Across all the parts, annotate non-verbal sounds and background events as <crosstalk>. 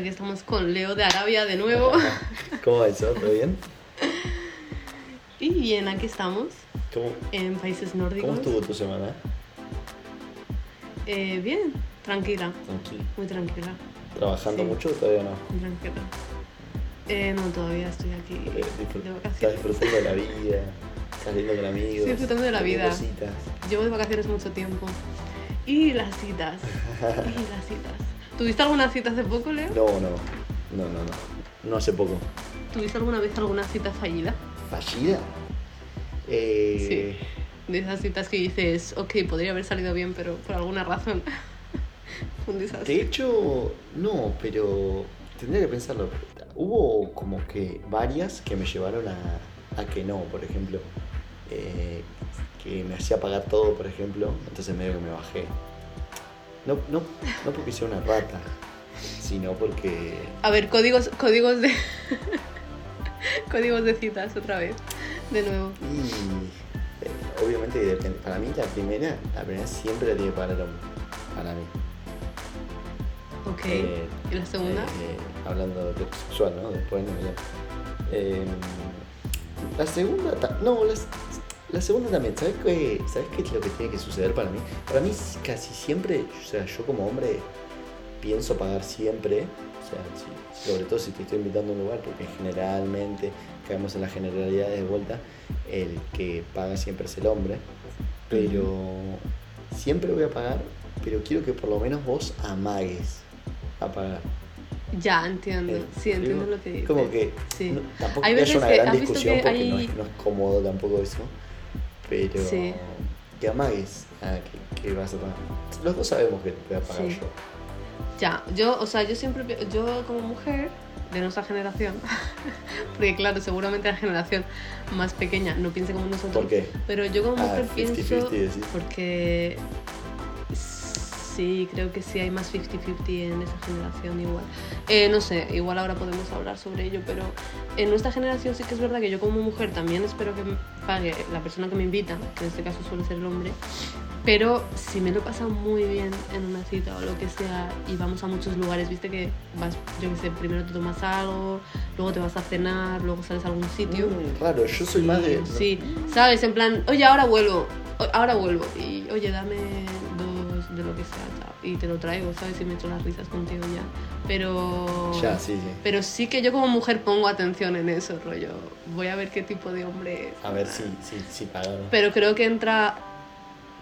Aquí estamos con Leo de Arabia de nuevo. ¿Cómo va eso? ¿Todo bien? <laughs> y bien, aquí estamos, ¿Cómo, en países nórdicos. cómo estuvo tu semana? Eh, bien, tranquila, Tranquilo. muy tranquila, ¿Trabajando Sí. mucho o todavía no? muy tranquila. Eh, no, todavía estoy aquí Eh, Estás disfrutando de la vida, saliendo con amigos. Estoy disfrutando de la vida. Llevo de vacaciones mucho tiempo. Y las citas, <laughs> y las citas. ¿Tuviste alguna cita hace poco, Leo? No, no, no, no, no. No hace poco. ¿Tuviste alguna vez alguna cita fallida? ¿Fallida? Eh, De esas citas que dices, ok, podría haber salido bien, pero por alguna razón <laughs> un desastre. De hecho, no, pero tendría que pensarlo. Hubo como que varias que me llevaron a, a que no, por ejemplo. Eh, que me hacía pagar todo, por ejemplo, entonces medio que me bajé. No, no, no porque sea una rata, sino porque... A ver, códigos, códigos de. códigos de citas otra vez. De nuevo. Y eh, obviamente depende. Para mí la primera, la primera siempre la tiene pagar el hombre. Para mí. Ok. Eh, ¿Y la segunda? Eh, hablando de sexual, ¿no? Después no ya. Eh, la segunda, no, la, la segunda también. ¿Sabes qué, ¿Sabes qué es lo que tiene que suceder para mí? Para mí casi siempre, o sea, yo como hombre pienso pagar siempre. O sea, si- sobre todo si te estoy invitando a un lugar, porque generalmente caemos en las generalidades de vuelta, el que paga siempre es el hombre. Pero siempre voy a pagar, pero quiero que por lo menos vos amagues a pagar. Ya, entiendo. Eh, Sí, entiendo digo, lo que dices. Como que Sí. no- tampoco Hay veces una que- gran ¿has visto discusión que porque no, hay- es, no es cómodo tampoco eso, pero Sí. que amagues a que, que vas a pagar. Los dos sabemos que te voy a pagar Sí. yo. Ya, yo, o sea, yo siempre, yo como mujer de nuestra generación, <laughs> porque claro, seguramente la generación más pequeña no piense como nosotros, ¿Por qué? pero yo como Ah, mujer 50-50 pienso, porque sí, creo que sí hay más 50-50 en esa generación igual. Eh, no sé, igual ahora podemos hablar sobre ello, pero en nuestra generación sí que es verdad que yo como mujer también espero que me pague la persona que me invita, que en este caso suele ser el hombre, pero si me lo he pasado muy bien en una cita o lo que sea y vamos a muchos lugares, viste que vas, yo que sé, primero te tomas algo, luego te vas a cenar, luego sales a algún sitio. Mm, raro, yo soy más de. Sí, sabes, en plan, oye, ahora vuelvo, ahora vuelvo, y oye, dame de lo que sea, chao, y te lo traigo, ¿sabes? Y me echo las risas contigo ya. Pero. Ya, sí, sí. Pero sí que yo como mujer pongo atención en eso, rollo. Voy a ver qué tipo de hombre es. A ver si, si, si. Pero creo que entra.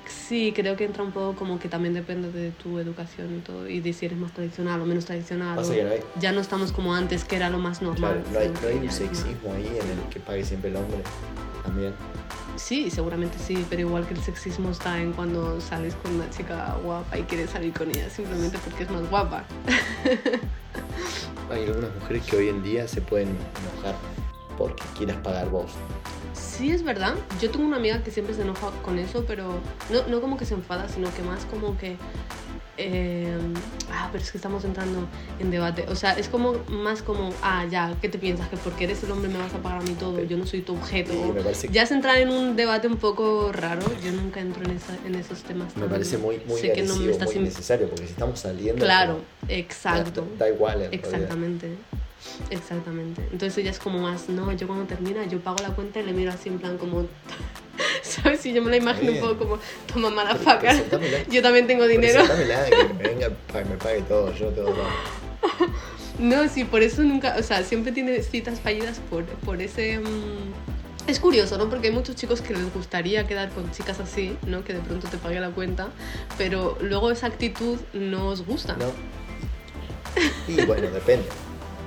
Sí, creo que entra un poco como que también depende de tu educación y todo, y de si eres más tradicional o menos tradicional. O- que no hay- Ya no estamos como antes, que era lo más normal. Claro, no hay, no hay un sexismo ahí en el que pague siempre el hombre. También. Sí, seguramente sí, pero igual que el sexismo está en cuando sales con una chica guapa y quieres salir con ella simplemente porque es más guapa. <laughs> Hay algunas mujeres que hoy en día se pueden enojar porque quieras pagar vos. Sí, es verdad. Yo tengo una amiga que siempre se enoja con eso, pero no, no como que se enfada, sino que más como que... eh, ah, pero es que estamos entrando en debate. O sea, es como más como, ah, ya, ¿qué te piensas? Que porque eres el hombre me vas a pagar a mí todo, yo no soy tu objeto. Parece- Ya es entrar en un debate un poco raro. Yo nunca entro en, esa- en esos temas. Me parece muy, muy sé que no me estás muy in- necesario, porque si estamos saliendo... Claro, como- exacto. Da, da igual. en realidad. Exactamente. Entonces ella es como más, no, yo cuando termina, yo pago la cuenta y le miro así en plan como, <laughs> ¿sabes? Si yo me la imagino un poco como, toma mala faca. <laughs> Yo también tengo dinero. Presentámela, que me <laughs> venga, me pague todo, yo todo. No, sí, por eso nunca, o sea, siempre tiene citas fallidas por, por ese... mm, Es curioso, ¿no? Porque hay muchos chicos que les gustaría quedar con chicas así, ¿no? Que de pronto te pague la cuenta, pero luego esa actitud no os gusta. ¿No? Y bueno, depende.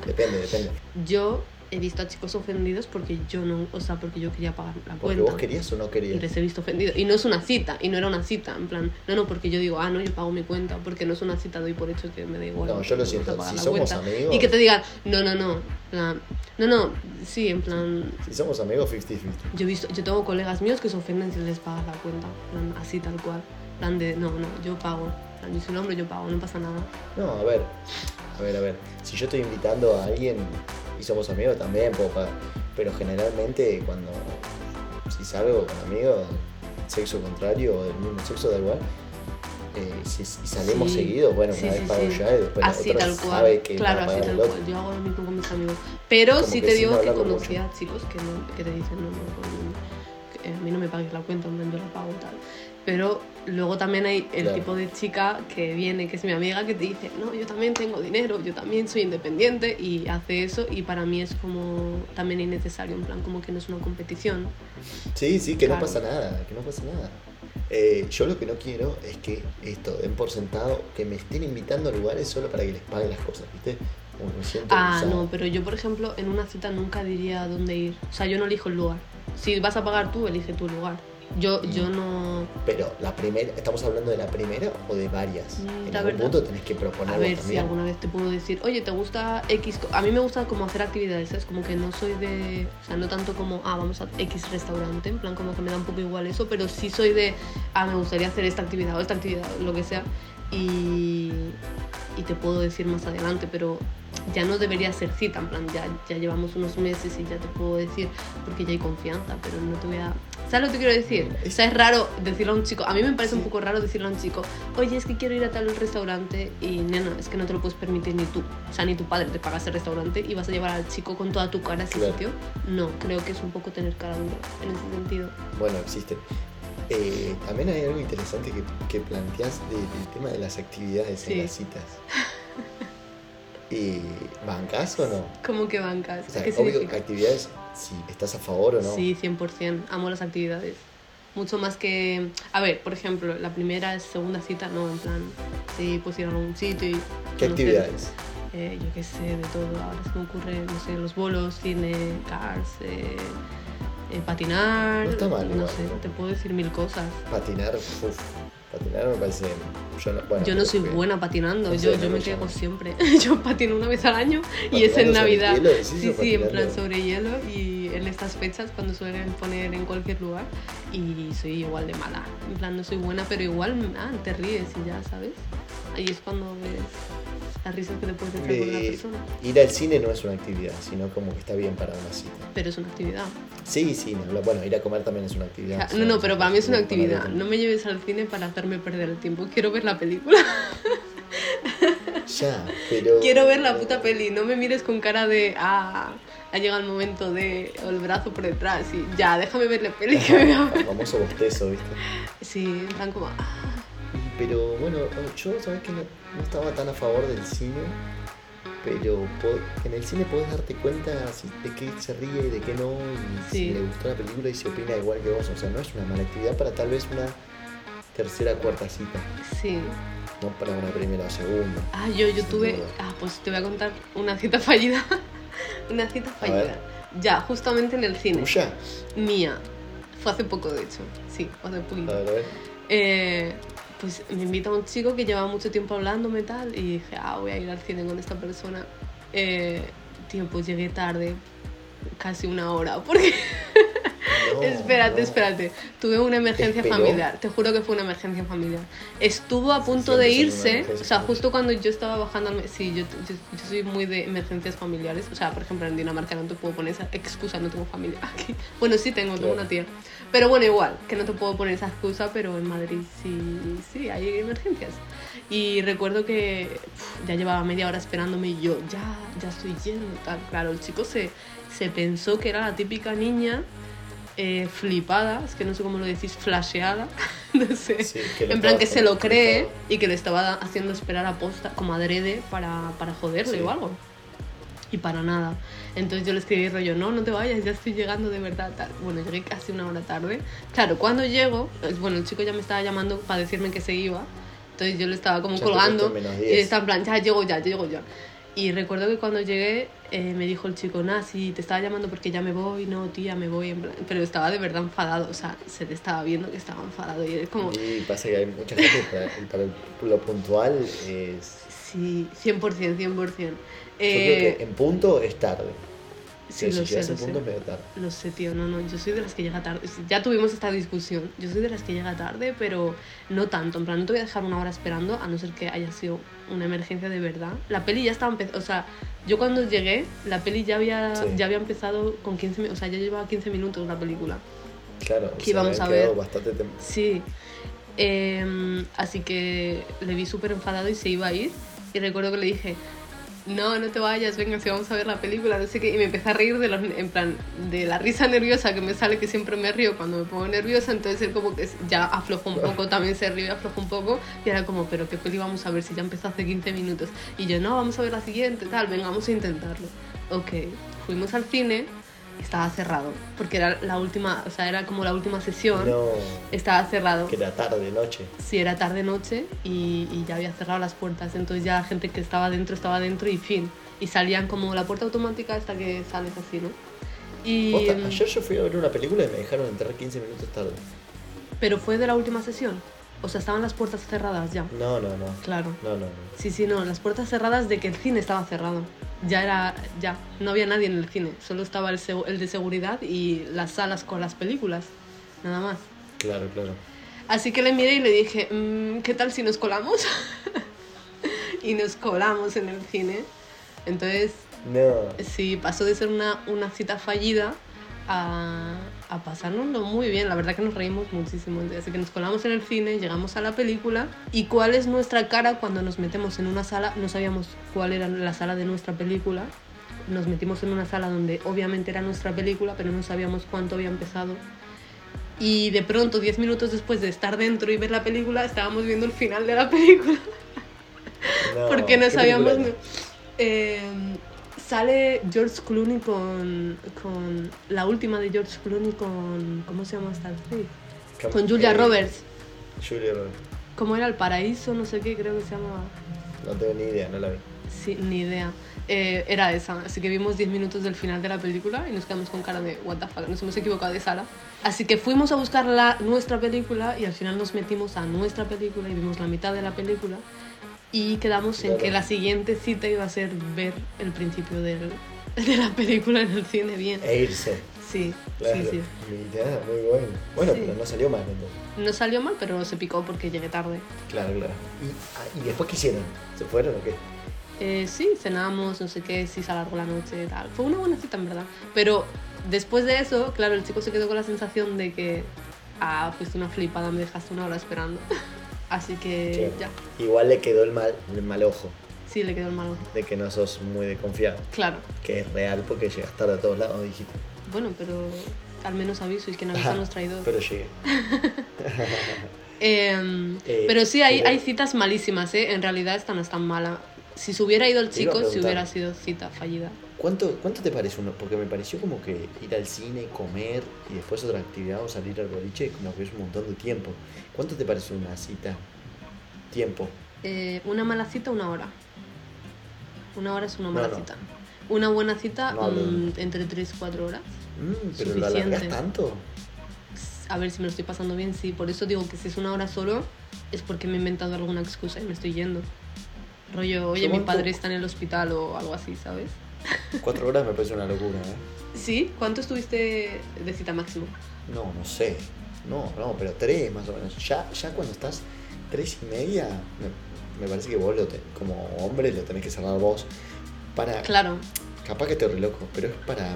Depende, depende. Yo he visto a chicos ofendidos porque yo no, o sea, porque yo quería pagar la Porque cuenta. vos querías o no y querías. les he visto ofendidos. Y no es una cita, y no era una cita, en plan, no, no, porque yo digo, ah, no, yo pago mi cuenta, porque no es una cita, doy por hecho que me da igual. No, porque yo lo siento, si somos cuenta. amigos- Y que te digan, no, no, no, plan, no, no, sí, en plan, Si somos amigos, 50-50. yo he visto, yo tengo colegas míos que se ofenden si les pagas la cuenta, en plan, así tal cual, plan de, no, no, yo pago, soy el hombre, yo pago, no pasa nada. No, a ver. A ver, a ver. Si yo estoy invitando a alguien y somos amigos, también puedo pagar. Pero generalmente cuando... Si salgo con amigos, sexo contrario o del mismo sexo, da igual. eh, si, si salimos Sí. seguido, bueno, Sí, una sí, vez pago yo y después así la otra tal cual. sabe que claro, va a así tal el cual. Yo hago lo mismo con mis amigos. Pero Como sí que te digo que hablarlo conocí mucho. chicos que, no, que te dicen, no, no, que a mí no me pagues la cuenta, hombre, yo la pago tal. Pero luego también hay el Claro. tipo de chica que viene, que es mi amiga, que te dice, no, yo también tengo dinero, yo también soy independiente y hace eso y para mí es como también innecesario, en plan como que no es una competición. Sí, sí, que Claro. no pasa nada, que no pasa nada. Eh, yo lo que no quiero es que esto den por sentado, que me estén invitando a lugares solo para que les pague las cosas, ¿viste? Como me siento Ah, usado. no, pero yo por ejemplo en una cita nunca diría dónde ir. O sea, yo no elijo el lugar. Si vas a pagar tú, elige tu lugar. Yo, yo no... Pero la primera, ¿estamos hablando de la primera o de varias? Mm, en la algún verdad. punto tenés que proponer A ver si alguna vez te puedo decir, oye, ¿te gusta X? co-?" A mí me gusta como hacer actividades, es como que no soy de... O sea, no tanto como, ah, vamos a X restaurante, en plan como que me da un poco igual eso, pero sí soy de, ah, me gustaría hacer esta actividad o esta actividad, lo que sea. Y, y te puedo decir más adelante, pero ya no debería ser cita, en plan, ya, ya llevamos unos meses y ya te puedo decir, porque ya hay confianza, pero no te voy a... ¿Sabes lo que quiero decir? O sea, es raro decirlo a un chico, a mí me parece un poco raro decirle a un chico, oye, es que quiero ir a tal restaurante y, nena, es que no te lo puedes permitir ni tú, o sea, ni tu padre te paga ese restaurante y vas a llevar al chico con toda tu cara a ese Claro. sitio. No, creo que es un poco tener cara dura en ese sentido. Bueno, existen. Eh, también hay algo interesante que, que planteas de- del tema de las actividades Sí. en las citas. <laughs> ¿Y bancas o no? ¿Cómo que bancas? O sea, ¿Qué obvio, significa? actividades, si estás a favor o no. Sí, 100%. Amo las actividades. Mucho más que... A ver, por ejemplo, la primera segunda cita, no, en plan, sí, pues ir a algún sitio y... ¿Qué actividades? eh, yo qué sé, de todo. Ahora se me ocurre, no sé, los bolos, cine, cars, eh, eh, patinar... No está mal, No igual, sé, ¿no? te puedo decir mil cosas. Patinar, uff, patinar me parece. Yo no, bueno, Yo no soy porque buena patinando, no yo, yo me quedo siempre. <laughs> yo patino una vez al año y es en ¿Patinando sobre Navidad. hielo, sí, o sí, en plan sobre hielo y en estas fechas cuando suelen poner en cualquier lugar y soy igual de mala. En plan no soy buena, pero igual ah, te ríes y ya, ¿sabes? Ahí es cuando ves las risas que te puedes echar con una Eh, persona. Ir al cine no es una actividad, sino como que está bien para una cita. Pero es una actividad. Sí, sí, no, bueno, ir a comer también es una actividad. No, no, pero para mí es una actividad. No me lleves al cine para hacerme perder el tiempo. Quiero ver la película. Ya, pero. Quiero ver la puta peli, no me mires con cara de, ah, ha llegado el momento de, o el brazo por detrás, y ya, déjame ver la peli que me El famoso bostezo, ¿viste? Sí, en plan como, ah, Pero bueno, yo sabes que no, estaba tan a favor del cine, pero en el cine podés darte cuenta de qué se ríe y de qué no, y si le gustó la película y si opina igual que vos. O sea, no es una mala actividad para tal vez una tercera cuarta cita, sí. no para una primera o segunda. Ah, yo, yo tuve, duda. ah, pues te voy a contar una cita <laughs> fallida. una cita fallida. Ya, justamente en el cine. ¿Tuya? Mía. Fue hace poco, de hecho. Sí, fue hace poquito. A ver, a ver. Eh, pues me invita un chico que llevaba mucho tiempo hablándome tal, y dije, ah, voy a ir al cine con esta persona. Eh, tío, pues llegué tarde, casi una hora, porque... <laughs> No, espérate, no. espérate. Tuve una emergencia familiar. Te juro que fue una emergencia familiar. Estuvo a punto Siempre de irse. O sea, justo cuando yo estaba bajando Sí, yo, yo, yo soy muy de emergencias familiares. O sea, por ejemplo, en Dinamarca no te puedo poner esa excusa, no tengo familia <laughs> aquí. Bueno, sí tengo, tengo Claro. una tía. Pero bueno, igual, que no te puedo poner esa excusa, pero en Madrid sí, sí, hay emergencias. Y recuerdo que uf, ya llevaba media hora esperándome y yo, ya, ya estoy yendo, tal. Claro, el chico se, se pensó que era la típica niña eh, flipada, es que no sé cómo lo decís, flasheada, <laughs> no sé. Sí, en plan que se lo cree y que lo estaba haciendo esperar a posta, como adrede, para, para joderle Sí. o algo. Y para nada. Entonces yo le escribí rollo, no, no te vayas, ya estoy llegando de verdad. Tal. Bueno, llegué casi una hora tarde. Claro, cuando llego, bueno, el chico ya me estaba llamando para decirme que se iba. Entonces yo le estaba como Ya colgando. Y 10. él estaba en plan, ya llego ya, llego ya. Y recuerdo que cuando llegué eh, me dijo el chico, nah, sí, te estaba llamando porque ya me voy, no, tía, me voy. En plan, pero estaba de verdad enfadado, o sea, se le estaba viendo que estaba enfadado. Y es como, Y pasa que hay mucha gente para, lo puntual es. sí, 100%, 100%. Yo creo Eh, que en punto es tarde. Sí, Pero lo si sé, lo sé. punto es medio tarde. Lo sé, tío, no, no, yo soy de las que llega tarde. Ya tuvimos esta discusión. Yo soy de las que llega tarde, pero no tanto. En plan, no te voy a dejar una hora esperando, a no ser que haya sido una emergencia de verdad. La peli ya estaba empezando, o sea, yo cuando llegué, la peli ya había, Sí. ya había empezado con 15 minutos, o sea, ya llevaba 15 minutos la película. Claro, Que íbamos habían a ver. bastante Sí. Em, así que le vi súper enfadado y se iba a ir. Y recuerdo que le dije, no, no te vayas, venga, si vamos a ver la película, no sé qué. Y me empecé a reír de, los, en plan, de la risa nerviosa que me sale, que siempre me río cuando me pongo nerviosa. Entonces él como que ya aflojó un poco, también se rió y aflojó un poco. Y era como, pero ¿qué peli vamos a ver si ya empezó hace 15 minutos? Y yo, no, vamos a ver la siguiente, tal, venga, vamos a intentarlo. Ok, fuimos al cine estaba cerrado, porque era la última, o sea, era como la última sesión. No. Estaba cerrado. Que era tarde, noche. Sí, era tarde, noche y, y, ya había cerrado las puertas. Entonces ya la gente que estaba dentro estaba dentro y fin. Y salían como la puerta automática hasta que sales así, ¿no? Y, Ayer yo fui a ver una película y me dejaron entrar 15 minutos tarde. Pero fue de la última sesión. O sea, estaban las puertas cerradas ya. No, no, no. Claro. No, no, no. Sí, sí, no. Las puertas cerradas de que el cine estaba cerrado ya era, ya, no había nadie en el cine, solo estaba el, el de seguridad y las salas con las películas, nada más. Claro, claro. Así que le miré y le dije, mm, ¿qué tal si nos colamos? <laughs> y nos colamos en el cine. Entonces, no. sí, pasó de ser una, una cita fallida a, a pasárnoslo muy bien. La verdad que nos reímos muchísimo. Así que nos colamos en el cine, llegamos a la película y cuál es nuestra cara cuando nos metemos en una sala. No sabíamos cuál era la sala de nuestra película. Nos metimos en una sala donde obviamente era nuestra película, pero no sabíamos cuánto había empezado. Y de pronto, 10 minutos después de estar dentro y ver la película, estábamos viendo el final de la película. <laughs> Porque no sabíamos... Eh, sale George Clooney con, con la última de George Clooney con ¿cómo se llama esta actriz? Con Julia Roberts. Julia Roberts. ¿Cómo era el paraíso? No sé qué, creo que se llamaba. No tengo ni idea, no la vi. Sí, ni idea. Eh, era esa, así que vimos 10 minutos del final de la película y nos quedamos con cara de what the fuck, nos hemos equivocado de sala. Así que fuimos a buscar la, nuestra película y al final nos metimos a nuestra película y vimos la mitad de la película y quedamos en que la siguiente cita iba a ser ver el principio del, <laughs> de la película en el cine bien. E irse. Sí, sí, sí. muy bueno. Bueno, pero no salió mal entonces. No salió mal, pero se picó porque llegué tarde. Claro, claro. ¿Y, ah, ¿y después qué hicieron? ¿Se fueron o qué? Eh, sí, cenamos, no sé qué, sí se alargó la noche y tal. Fue una buena cita en verdad. Pero después de eso, claro, el chico se quedó con la sensación de que, ah, fuiste una flipada, me dejaste una hora esperando. <laughs> Así que ya. Igual le quedó el mal, el mal ojo. Sí, le quedó el mal ojo. De que no sos muy de confiar. Claro. Que es real porque llegas tarde a todos lados, dijiste. Bueno, pero al menos aviso y que no avisa nos <laughs> traidor. Pero llegué. <laughs> Em, eh, pero sí, hay, hay citas malísimas, ¿eh? En realidad esta no es tan mala. Si se hubiera ido el chico, si hubiera sido cita fallida. ¿Cuánto, ¿Cuánto te parece uno? Porque me pareció como que ir al cine, comer y después otra actividad o salir al boliche, como que es un montón de tiempo. ¿Cuánto te parece una cita? Tiempo. Eh, una mala cita, una hora. Una hora es una mala cita. Una buena cita, mm, entre 3 y 4 horas. Mm, pero la tanto. A ver si me lo estoy pasando bien, sí. Por eso digo que si es una hora solo, es porque me he inventado alguna excusa y me estoy yendo. Rollo, oye, mi padre está en el hospital o algo así, ¿sabes? <laughs> Cuatro horas me parece una locura, ¿eh? ¿Sí? ¿Cuánto estuviste de cita máximo? No, no sé. No, no, pero tres más o menos. Ya, ya cuando estás tres y media, me, parece que vos como hombre lo tenés que cerrar vos. Para, claro. Capaz que te loco, pero es para...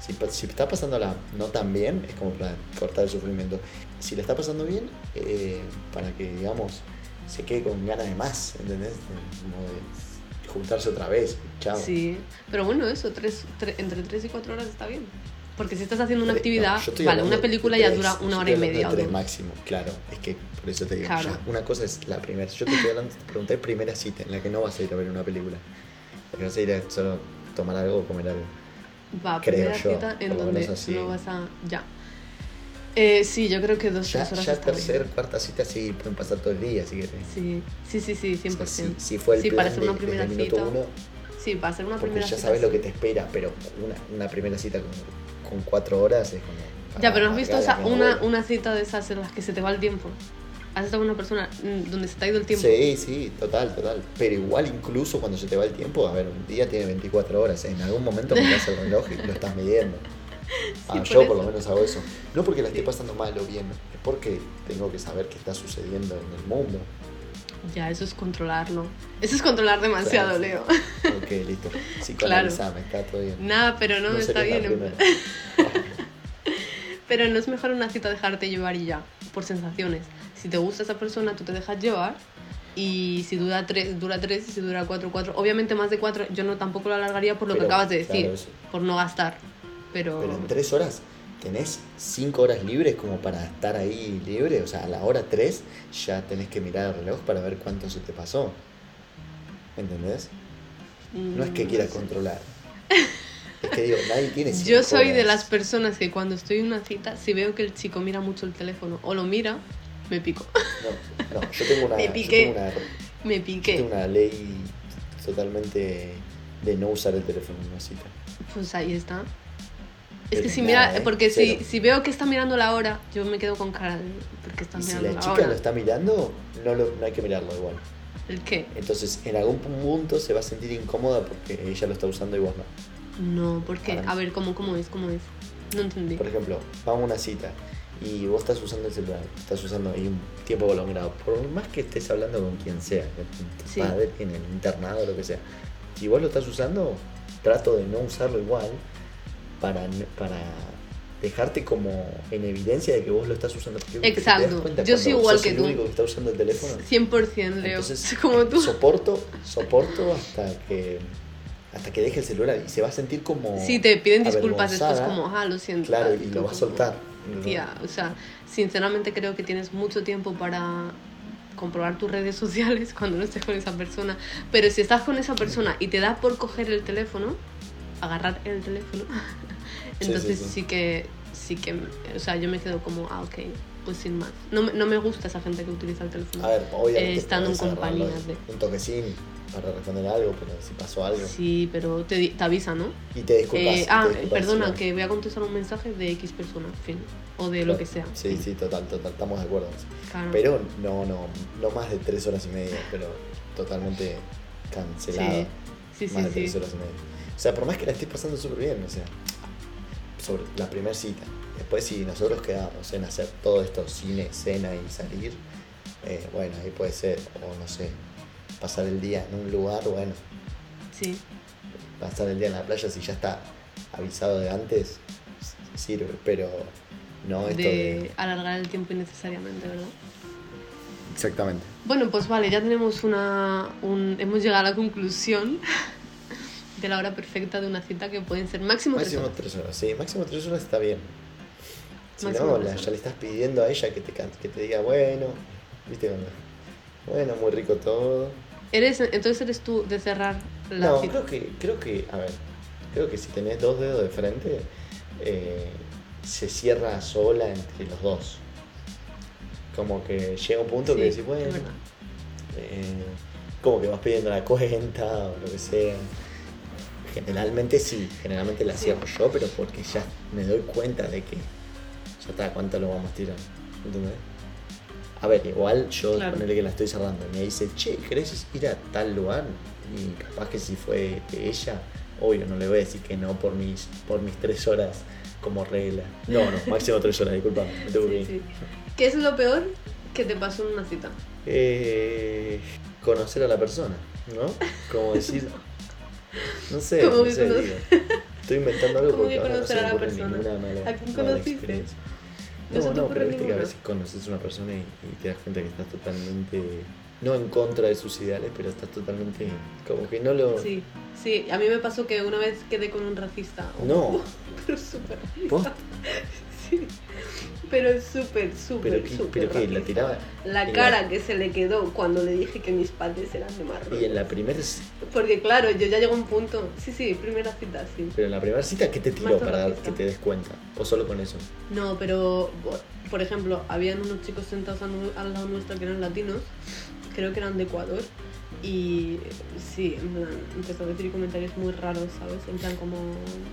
Si, si está pasando la no tan bien, es como para cortar el sufrimiento. Si le está pasando bien, eh, para que, digamos, se quede con ganas de más, ¿entendés? Como de juntarse otra vez. Chao. Sí, pero bueno, eso, tres, entre 3 y 4 horas está bien. Porque si estás haciendo una actividad, vale, una película ya dura una hora y media. tres máximo, claro. Es que por eso te digo, una cosa es la primera. Yo te estoy hablando, te pregunté primera cita en la que no vas a ir a ver una película. La que vas a ir a solo tomar algo o comer algo. Va, Creo primera cita en donde no vas a. Ya. Eh, sí, yo creo que dos, ya, tres horas. Ya tercer, cuarta cita sí pueden pasar todo el día, si querés. Sí, sí, sí, sí 100%. sí, sí, fue el sí, plan para hacer una primera cita. Uno, sí, para hacer una porque primera ya sabes lo que te espera, pero una, una primera cita con, con, cuatro horas es como. Ya, pero ¿has visto esa, una, una cita de esas en las que se te va el tiempo? ¿Has estado con una persona mm, donde se te ha ido el tiempo? Sí, sí, total, total. Pero igual, incluso cuando se te va el tiempo, a ver, un día tiene 24 horas. En algún momento miras el reloj y lo estás midiendo. <laughs> Ah, yo por lo menos hago eso. No porque la esté pasando mal o bien, es porque tengo que saber qué está sucediendo en el mundo. Ya, eso es controlarlo. Eso es controlar demasiado, Leo. Ok, listo. <laughs> Psicoanalizame, claro. está todo bien. Nada, pero no, está bien. <laughs> pero no es mejor una cita dejarte llevar y ya, por sensaciones. si te gusta esa persona, tú te dejas llevar. Y si dura tres, dura tres, y si dura cuatro, cuatro. Obviamente más de cuatro, yo no tampoco lo alargaría por lo Pero, que acabas de decir, claro, por no gastar. Pero, Pero en tres horas tenés cinco horas libres como para estar ahí libre. O sea, a la hora tres ya tenés que mirar el reloj para ver cuánto se te pasó. ¿Entendés? No es que mm, quiera no sé. controlar. Es que digo, nadie tiene cinco Yo soy de horas. las personas que cuando estoy en una cita, si veo que el chico mira mucho el teléfono o lo mira, me pico. No, no, yo tengo una, <laughs> Me yo piqué. tengo una, Me yo piqué. tengo una ley totalmente de no usar el teléfono en una cita. Pues ahí está. Es que si nada, mira, ¿eh? porque si, Cero. si veo que está mirando la hora, yo me quedo con cara de porque está Y si mirando la la, chica hora. lo está mirando, no, lo, no hay que mirarlo igual. ¿El qué? Entonces, en algún punto se va a sentir incómoda porque ella lo está usando y vos no. No, porque a ver cómo cómo es, cómo es. No entendí. Por ejemplo, vamos a una cita y vos estás usando el celular, estás usando ahí un tiempo prolongado, por más que estés hablando con quien sea, tu Sí. padre, en el internado o lo que sea, si vos lo estás usando, trato de no usarlo igual para, para dejarte como en evidencia de que vos lo estás usando. Exacto. Yo soy igual que el tú. único que está usando el teléfono. 100% Leo. Entonces, <laughs> como tú. Soporto, soporto hasta que hasta que deje el celular y se va a sentir como Si te piden disculpas después como, ah, lo siento. Claro, tal", y lo va a soltar. Tía, o sea, sinceramente creo que tienes mucho tiempo para comprobar tus redes sociales <laughs> cuando no estés con esa persona. Pero si estás con esa persona y te da por coger el teléfono, agarrar el teléfono, Sí, <laughs> entonces sí, sí, sí. que, sí que, o sea, yo me quedo como, ah, ok, pues sin más. No, no me gusta esa gente que utiliza el teléfono. A ver, obviamente. Eh, estando en compañía de de- Un toquecín para responder algo, pero si pasó algo. Sí, pero te, te avisa, ¿no? Y te disculpas. Eh, y te ah, disculpas, perdona, sí. que voy a contestar un mensaje de X persona, fin. O de lo que sea. Sí, fin. sí, total, total. Estamos de acuerdo. Claro. Pero no, no, no más de tres horas y media, pero totalmente cancelado. Sí, sí, más de sí. tres sí. horas y media. O sea, por más que la estés pasando súper bien, o sea, sobre la primera cita. Después, si nosotros quedamos en hacer todo esto, cine, cena y salir, eh, bueno, ahí puede ser. O no sé, pasar el día en un lugar, bueno, Sí. pasar el día en la playa si ya está avisado de antes, sirve, pero no esto de de... alargar el tiempo innecesariamente, ¿verdad? Exactamente. Bueno, pues vale, ya tenemos una. Un, hemos llegado a la conclusión <laughs> de la hora perfecta de una cita que pueden ser máximo, tres Máximo horas. tres horas, sí, máximo tres horas está bien. Si Máximo no, la- ya le estás pidiendo a ella que te, que te diga, bueno, viste, Cuando, bueno, muy rico todo. Eres, entonces eres tú de cerrar la No, cita. creo que, creo que, a ver, creo que si tenés dos dedos de frente, eh, se cierra sola entre los dos. Como que llega un punto Sí, que decís, bueno, eh, como que vas pidiendo la cuenta o lo que sea. Generalmente sí, generalmente la cierro yo, pero porque ya me doy cuenta de que ya está, ¿cuánto lo vamos a tirar? ¿Entendés? A ver, igual yo Claro. ponerle que la estoy cerrando me dice, che, ¿querés ir a tal lugar? Y capaz que si fue de ella, obvio, no le voy a decir que no por mis, por mis tres horas como regla. No, no, <laughs> máximo tres horas, disculpa, me tengo que Sí, ir. sí. ¿Qué es lo peor que te pasó en una cita? Eh, conocer a la persona, ¿no? Como decir, <laughs> no sé, ¿Cómo no sé, digo. Estoy inventando algo <laughs> ¿Cómo porque que ahora no se conocer me a la ocurre persona? ninguna mala, ¿A quién mala conociste? experiencia. No pero viste que a veces conoces a una persona y, y te das cuenta que estás totalmente, no en contra de sus ideales, pero estás totalmente, como que no lo... Sí, sí, a mí me pasó que una vez quedé con un racista. No. <laughs> Pero súper ¿Vos? <laughs> Sí, pero súper, súper, ¿Pero súper pero qué? ¿La tiraba? La cara que se le quedó cuando le dije que mis padres eran de Marruecos. Y en la primera, Porque claro, yo ya llego a un punto. Sí, sí, primera cita, sí. pero en la primera cita, ¿qué te tiró para que te des cuenta? ¿O solo con eso? No, pero por ejemplo, habían unos chicos sentados al lado nuestro que eran latinos, creo que eran de Ecuador, y sí, en plan, empezó a decir comentarios muy raros, ¿sabes? En plan como,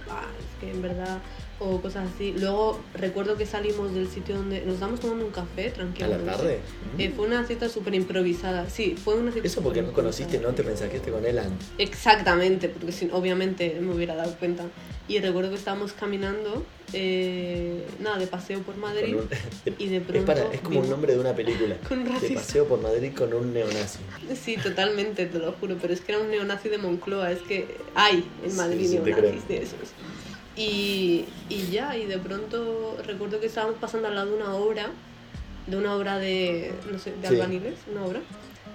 ah, es que en verdad, o cosas así. Luego recuerdo que salimos del sitio donde nos estábamos tomando un café, ¿A tranquilamente. la tarde? Eh, fue una cita súper improvisada, sí, fue una cita Eso porque no conociste, no te pensaste mensajeaste con él antes. Exactamente, porque si, obviamente me hubiera dado cuenta. Y recuerdo que estábamos caminando, eh, nada, de paseo por Madrid. Un- y de <laughs> es, pronto para, es como un nombre de una película. <laughs> Con De paseo por Madrid con un neonazi. Sí, totalmente, te lo juro, pero es que era un neonazi de Moncloa, es que hay en Sí, Madrid sí, te neonazis de esos. Y, y ya, y de pronto recuerdo que estábamos pasando al lado de una obra de una obra de, no sé, de Sí. albaniles, una obra.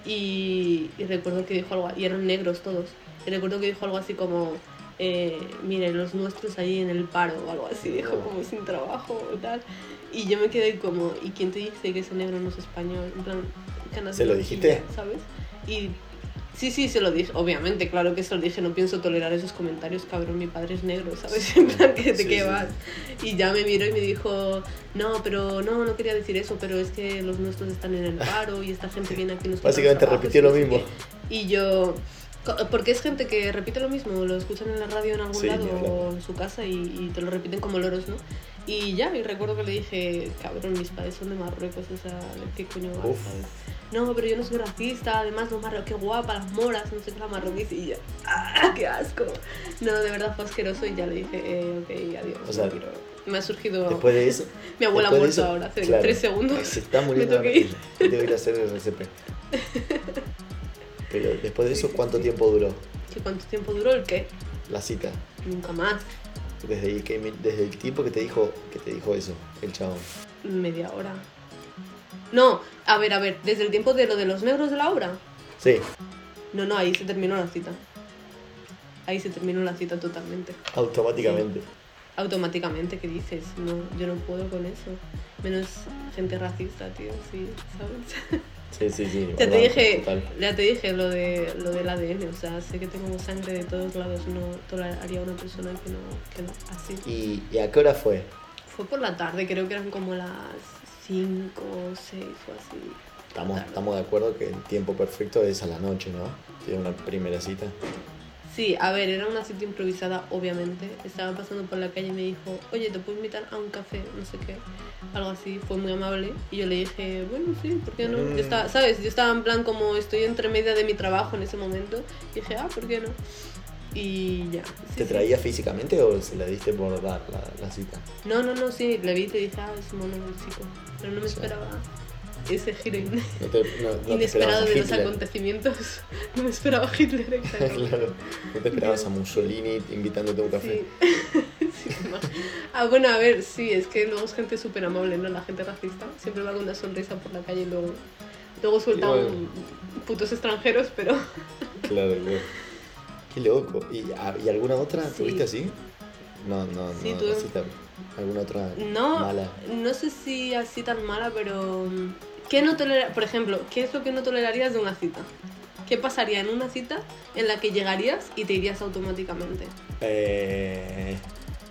Y, y recuerdo que dijo algo, y eran negros todos. Y recuerdo que dijo algo así como, eh, miren, los nuestros ahí en el paro o algo así, dijo No. como sin trabajo o tal. Y yo me quedé como, ¿y quién te dice que ese negro no es español? En plan, ¿Se lo dijiste? ¿Sabes? Y sí, sí, se lo dije, obviamente, claro que se lo dije, no pienso tolerar esos comentarios, cabrón, mi padre es negro, ¿sabes? <laughs> En plan, ¿de Sí, qué sí. vas? Y ya me miró y me dijo, no, pero no, no quería decir eso, pero es que los nuestros están en el paro y esta gente viene aquí nos Básicamente repitió lo sé mismo. qué". Y yo, porque es gente que repite lo mismo, lo escuchan en la radio en algún Sí, lado o en su casa y, y te lo repiten como loros, ¿no? Y ya, y recuerdo que le dije, cabrón, mis padres son de Marruecos, o sea, ¿de qué coño vas? No, pero yo no soy racista, además los marroquíes, qué guapa, las moras, no sé qué, la marroquí, y yo, <laughs> ¡ah, qué asco! No, de verdad fue asqueroso y ya le dije, eh, ok, adiós, O sea, me. Me ha surgido... Después de eso. Mi abuela ha muerto eso, ahora, hace claro, tres segundos. Se está Me muriendo. ahora ir. que ir a hacer el RCP. <laughs> Pero después de eso, ¿cuánto tiempo duró ¿Qué ¿Cuánto tiempo duró el qué? la cita? Nunca más. Desde el, que, desde el tiempo que te dijo que te dijo eso, el chabón. Media hora. No, a ver, a ver, desde el tiempo de lo de los negros de la obra. Sí, No, no, ahí se terminó la cita. Ahí se terminó la cita totalmente. automáticamente. Automáticamente, ¿qué dices? No, yo no puedo con eso. Menos gente racista, tío, sí, ¿sabes? <laughs> Sí, sí, sí. ya te dije, total. ya te dije lo de lo del ADN, o sea, sé que tengo sangre de todos lados, no toleraría a una persona que no, que no, así. ¿Y, ¿Y a qué hora fue? Fue por la tarde, creo que eran como las 5 o 6 o así. Estamos, estamos de acuerdo que el tiempo perfecto es a la noche, ¿no? Tiene una primera cita. Sí, a ver, era una cita improvisada, obviamente. Estaba pasando por la calle y me dijo, oye, ¿te puedo invitar a un café? No sé qué. Algo así, fue muy amable. Y yo le dije, bueno, sí, ¿por qué no? Mm. Yo estaba, ¿sabes? Yo estaba en plan como estoy entre media de mi trabajo en ese momento. Y dije, ah, ¿por qué no? Y ya. sí, ¿Te sí. traía físicamente o se la diste por dar la, la cita? No, no, no, sí, le vi y te dije, ah, es mono chico. Pero no me esperaba ese giro in- No te, <laughs> inesperado de los acontecimientos. <laughs> No me esperaba Hitler, <laughs> exacto. claro. No te esperabas a Mussolini invitándote a un café. Sí. Sí, ah, bueno, a ver, sí, es que luego es gente súper amable, ¿no? La gente racista siempre va con una sonrisa por la calle y luego, luego sueltan putos extranjeros, pero Claro, claro. Qué loco. ¿Y, a- y alguna otra Sí. tuviste así? No, no, Sí, no. tuve- así tan- ¿Alguna otra no, mala? no sé si así tan mala, pero mm, ¿qué no tolera, por ejemplo, qué es lo que no tolerarías de una cita? ¿Qué pasaría en una cita en la que llegarías y te irías automáticamente? Eh,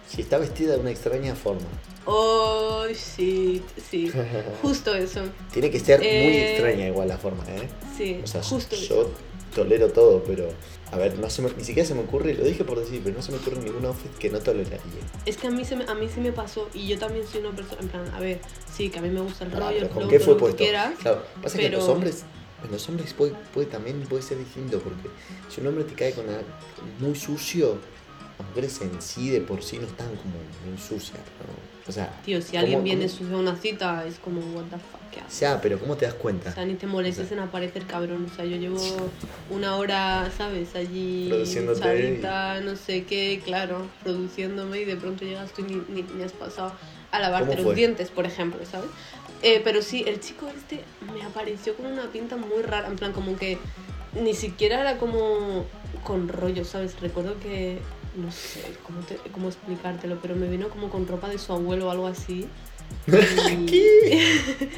si está vestida de una extraña forma. Oh, shit, sí, <laughs> justo eso, Tiene que ser muy Eh, extraña igual la forma, ¿eh? sí, O sea, justo eso. yo tolero todo, pero... A ver, no se me- ni siquiera se me ocurre, lo dije por decir, pero no se me ocurre ningún outfit que no toleraría. Es que a mí, se me, a mí sí me pasó y yo también soy una persona, en plan, a ver, sí, que a mí me gusta el Ah, rollo, pero el ¿Con flow, qué fue que puesto? quieras. Claro, pasa que en los pero- hombres, en los hombres puede, puede también puede ser distinto, porque si un hombre te cae con algo muy sucio, mujeres en sí de por sí no están como muy sucias, ¿no? O sea, Tío, si ¿cómo- alguien viene cómo- sucio a una cita, es como, what the fuck, ¿qué haces? Ya, pero ¿cómo te das cuenta? O sea, ni te molestes en aparecer, cabrón. O sea, yo llevo <laughs> una hora, ¿sabes? Allí, Produciéndote chavita, no sé qué, claro, produciéndome y de pronto llegas tú y ni, ni, ni has pasado a lavarte ¿Cómo los dientes, por ejemplo, ¿sabes? Eh, pero sí, el chico este me apareció con una pinta muy rara, en plan como que ni siquiera era como con rollo, ¿sabes? Recuerdo que, no sé cómo, te- cómo explicártelo, pero me vino como con ropa de su abuelo o algo así. <laughs> Y-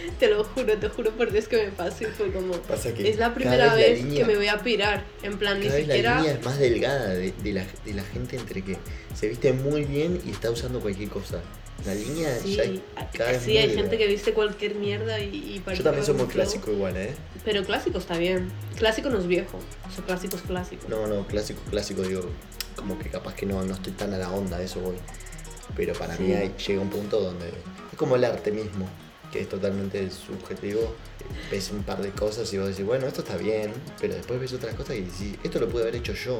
<laughs> te lo juro, te juro por Dios que me pasó y fue como... Pasa que Es la primera vez la vez línea- que me voy a pirar. En plan, ni vez la siquiera... línea es más delgada de, de la, de la gente entre que se viste muy bien y está usando cualquier cosa. La línea Sí, ya cada vez sí, muy hay delgada. gente que viste cualquier mierda y, y parece Yo también soy muy flow. clásico igual, ¿eh? Pero clásico está bien. Clásico no es viejo. O sea, clásico es clásico. No, no, clásico, clásico, digo, como que capaz que no, no estoy tan a la onda, de eso voy. Pero para Sí. mí hay- llega un punto donde es como el arte mismo, que es totalmente subjetivo. Ves un par de cosas y vos decís, bueno, esto está bien, pero después ves otras cosas y decís, esto lo pude haber hecho yo.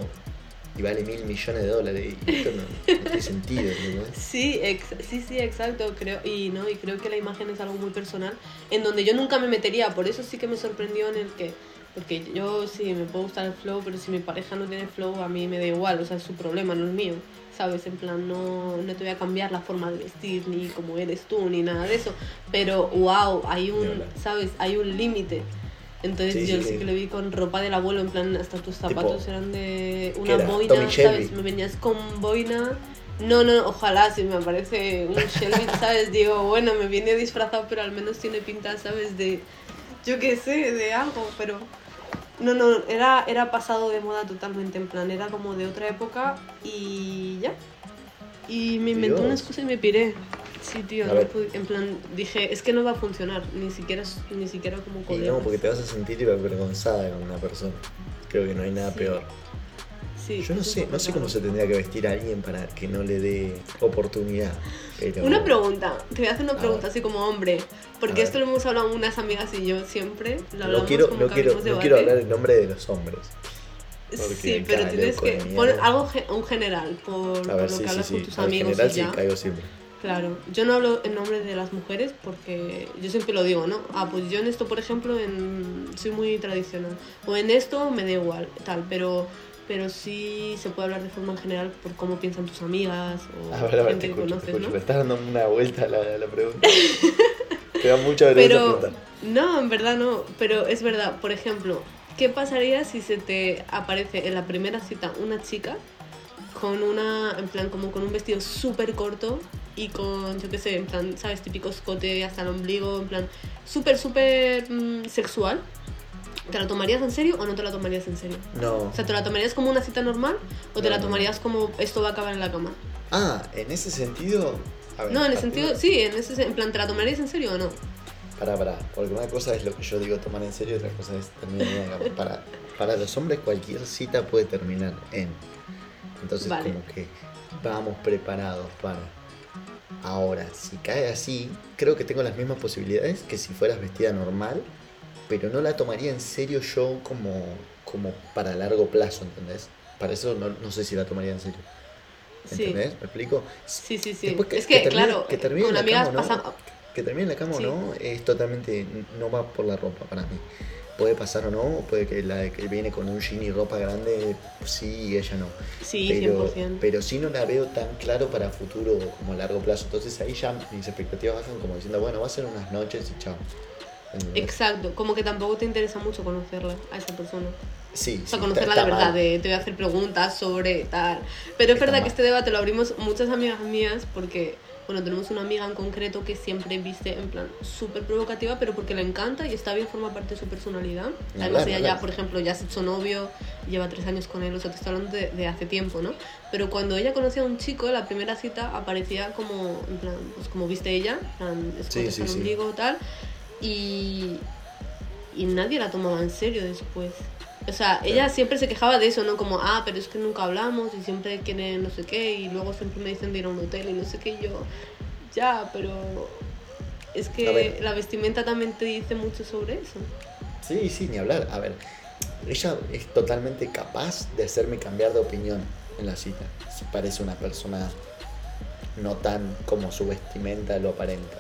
Y vale mil millones de dólares y esto no, no tiene sentido, ¿entendés? <laughs> Sí, ex- sí, sí, exacto. Creo, y, no, y creo que la imagen es algo muy personal en donde yo nunca me metería. Por eso sí que me sorprendió en el que, Porque yo sí me puede gustar el flow, pero si mi pareja no tiene flow, a mí me da igual, o sea, es su problema, no es mío. ¿Sabes? En plan, no, no te voy a cambiar la forma de vestir, ni cómo eres tú, ni nada de eso. Pero, wow, hay un. ¿sabes? Hay un límite. Entonces Sí, yo sí, sí que- le vi con ropa del abuelo, en plan, hasta tus zapatos Tipo, eran de ¿qué una era? boina, Tommy Shelby. ¿sabes? Me venías con boina. No, no, ojalá, si me aparece un Shelby, <laughs> ¿sabes? Digo, bueno, me viene disfrazado, pero al menos tiene pinta, ¿sabes? De, yo qué sé, de algo, pero... No, no, era, era pasado de moda totalmente, en plan, era como de otra época y ya. Y me inventé una excusa y me piré. Sí, tío, no pude- en plan, dije, es que no va a funcionar, ni siquiera, ni siquiera como Y colegas. no, porque te vas a sentir avergonzada con una persona. Creo que no hay nada Sí. peor. Sí, Yo no sé, no sé cómo se tendría que vestir a alguien para que no le dé oportunidad. Pero... Una pregunta, te voy a hacer una pregunta así como hombre, porque esto lo hemos hablado unas amigas y yo siempre, lo hablamos No quiero, como no quiero, no quiero hablar en nombre de los hombres. porque Sí, pero tienes que poner algo un general por, ver, lo sí, que hablas sí. con tus amigos general y ya. caigo siempre. Claro, yo no hablo en nombre de las mujeres porque yo siempre lo digo, ¿no? Ah, pues yo en esto, por ejemplo, en, soy muy tradicional. O en esto me da igual, tal, pero, pero sí se puede hablar de forma en general por cómo piensan tus amigas o A ver, a ver, gente te que escucho, te conoces, escucho. ¿no? Me estás dando una vuelta a la, la pregunta. <laughs> te da mucha vergüenza Pero, preguntar. no, en verdad no, pero es verdad, por ejemplo, ¿qué pasaría si se te aparece en la primera cita una chica con una, en plan, como con un vestido súper corto y con, yo qué sé, en plan, ¿sabes? Típico escote hasta el ombligo, en plan, súper, súper mm, sexual? ¿Te la tomarías en serio o no te la tomarías en serio? No. O sea, ¿te la tomarías como una cita normal o te No, la no, no. tomarías como esto va a acabar en la cama? Ah, en ese sentido. a ver, No, en el sentido, sí, en ese, en plan, ¿te la tomarías en serio o no? Pará, pará, porque una cosa es lo que yo digo tomar en serio y otra cosa es terminar en una cama. Para, para los hombres cualquier cita puede terminar en. Entonces Vale. como que vamos preparados para. Ahora, si cae así, creo que tengo las mismas posibilidades que si fueras vestida normal, pero no la tomaría en serio yo como, como para largo plazo, ¿entendés? Para eso no, no sé si la tomaría en serio. Sí. ¿Entendés? ¿Me explico? Sí, sí, sí. Después es que, termine- claro, que termine con la amigas cama, ¿no? Que termine en la cama Sí. o no, es totalmente. no va por la ropa para mí. Puede pasar o no, puede que la que viene con un jean y ropa grande, sí, ella no. Sí, pero, 100%. pero sí no la veo tan claro para futuro como a largo plazo. Entonces ahí ya mis expectativas bajan como diciendo, bueno, va a ser unas noches y chao. Exacto, como que tampoco te interesa mucho conocerla a esa persona. Sí, O sea, sí, conocerla de verdad, mal. de te voy a hacer preguntas sobre tal. Pero es Está verdad mal. que este debate lo abrimos muchas amigas mías porque, bueno, tenemos una amiga en concreto que siempre viste en plan súper provocativa, pero porque le encanta y está bien, forma parte de su personalidad. Además, ella ya, por ejemplo, ya se hecho novio, lleva tres años con él, o sea, te estoy hablando de, de hace tiempo, ¿no? Pero cuando ella conocía a un chico, la primera cita aparecía como, en plan, pues como viste ella, en plan, escote Sí, sí, el sí. ombligo, tal, y, y nadie la tomaba en serio después. O sea, ella siempre se quejaba de eso, ¿no? Como, ah, pero es que nunca hablamos y siempre quieren no sé qué y luego siempre me dicen de ir a un hotel y no sé qué y yo, ya, pero es que la vestimenta también te dice mucho sobre eso. Sí, sí, ni hablar. A ver, ella es totalmente capaz de hacerme cambiar de opinión en la cita. Si parece una persona no tan como su vestimenta lo aparenta.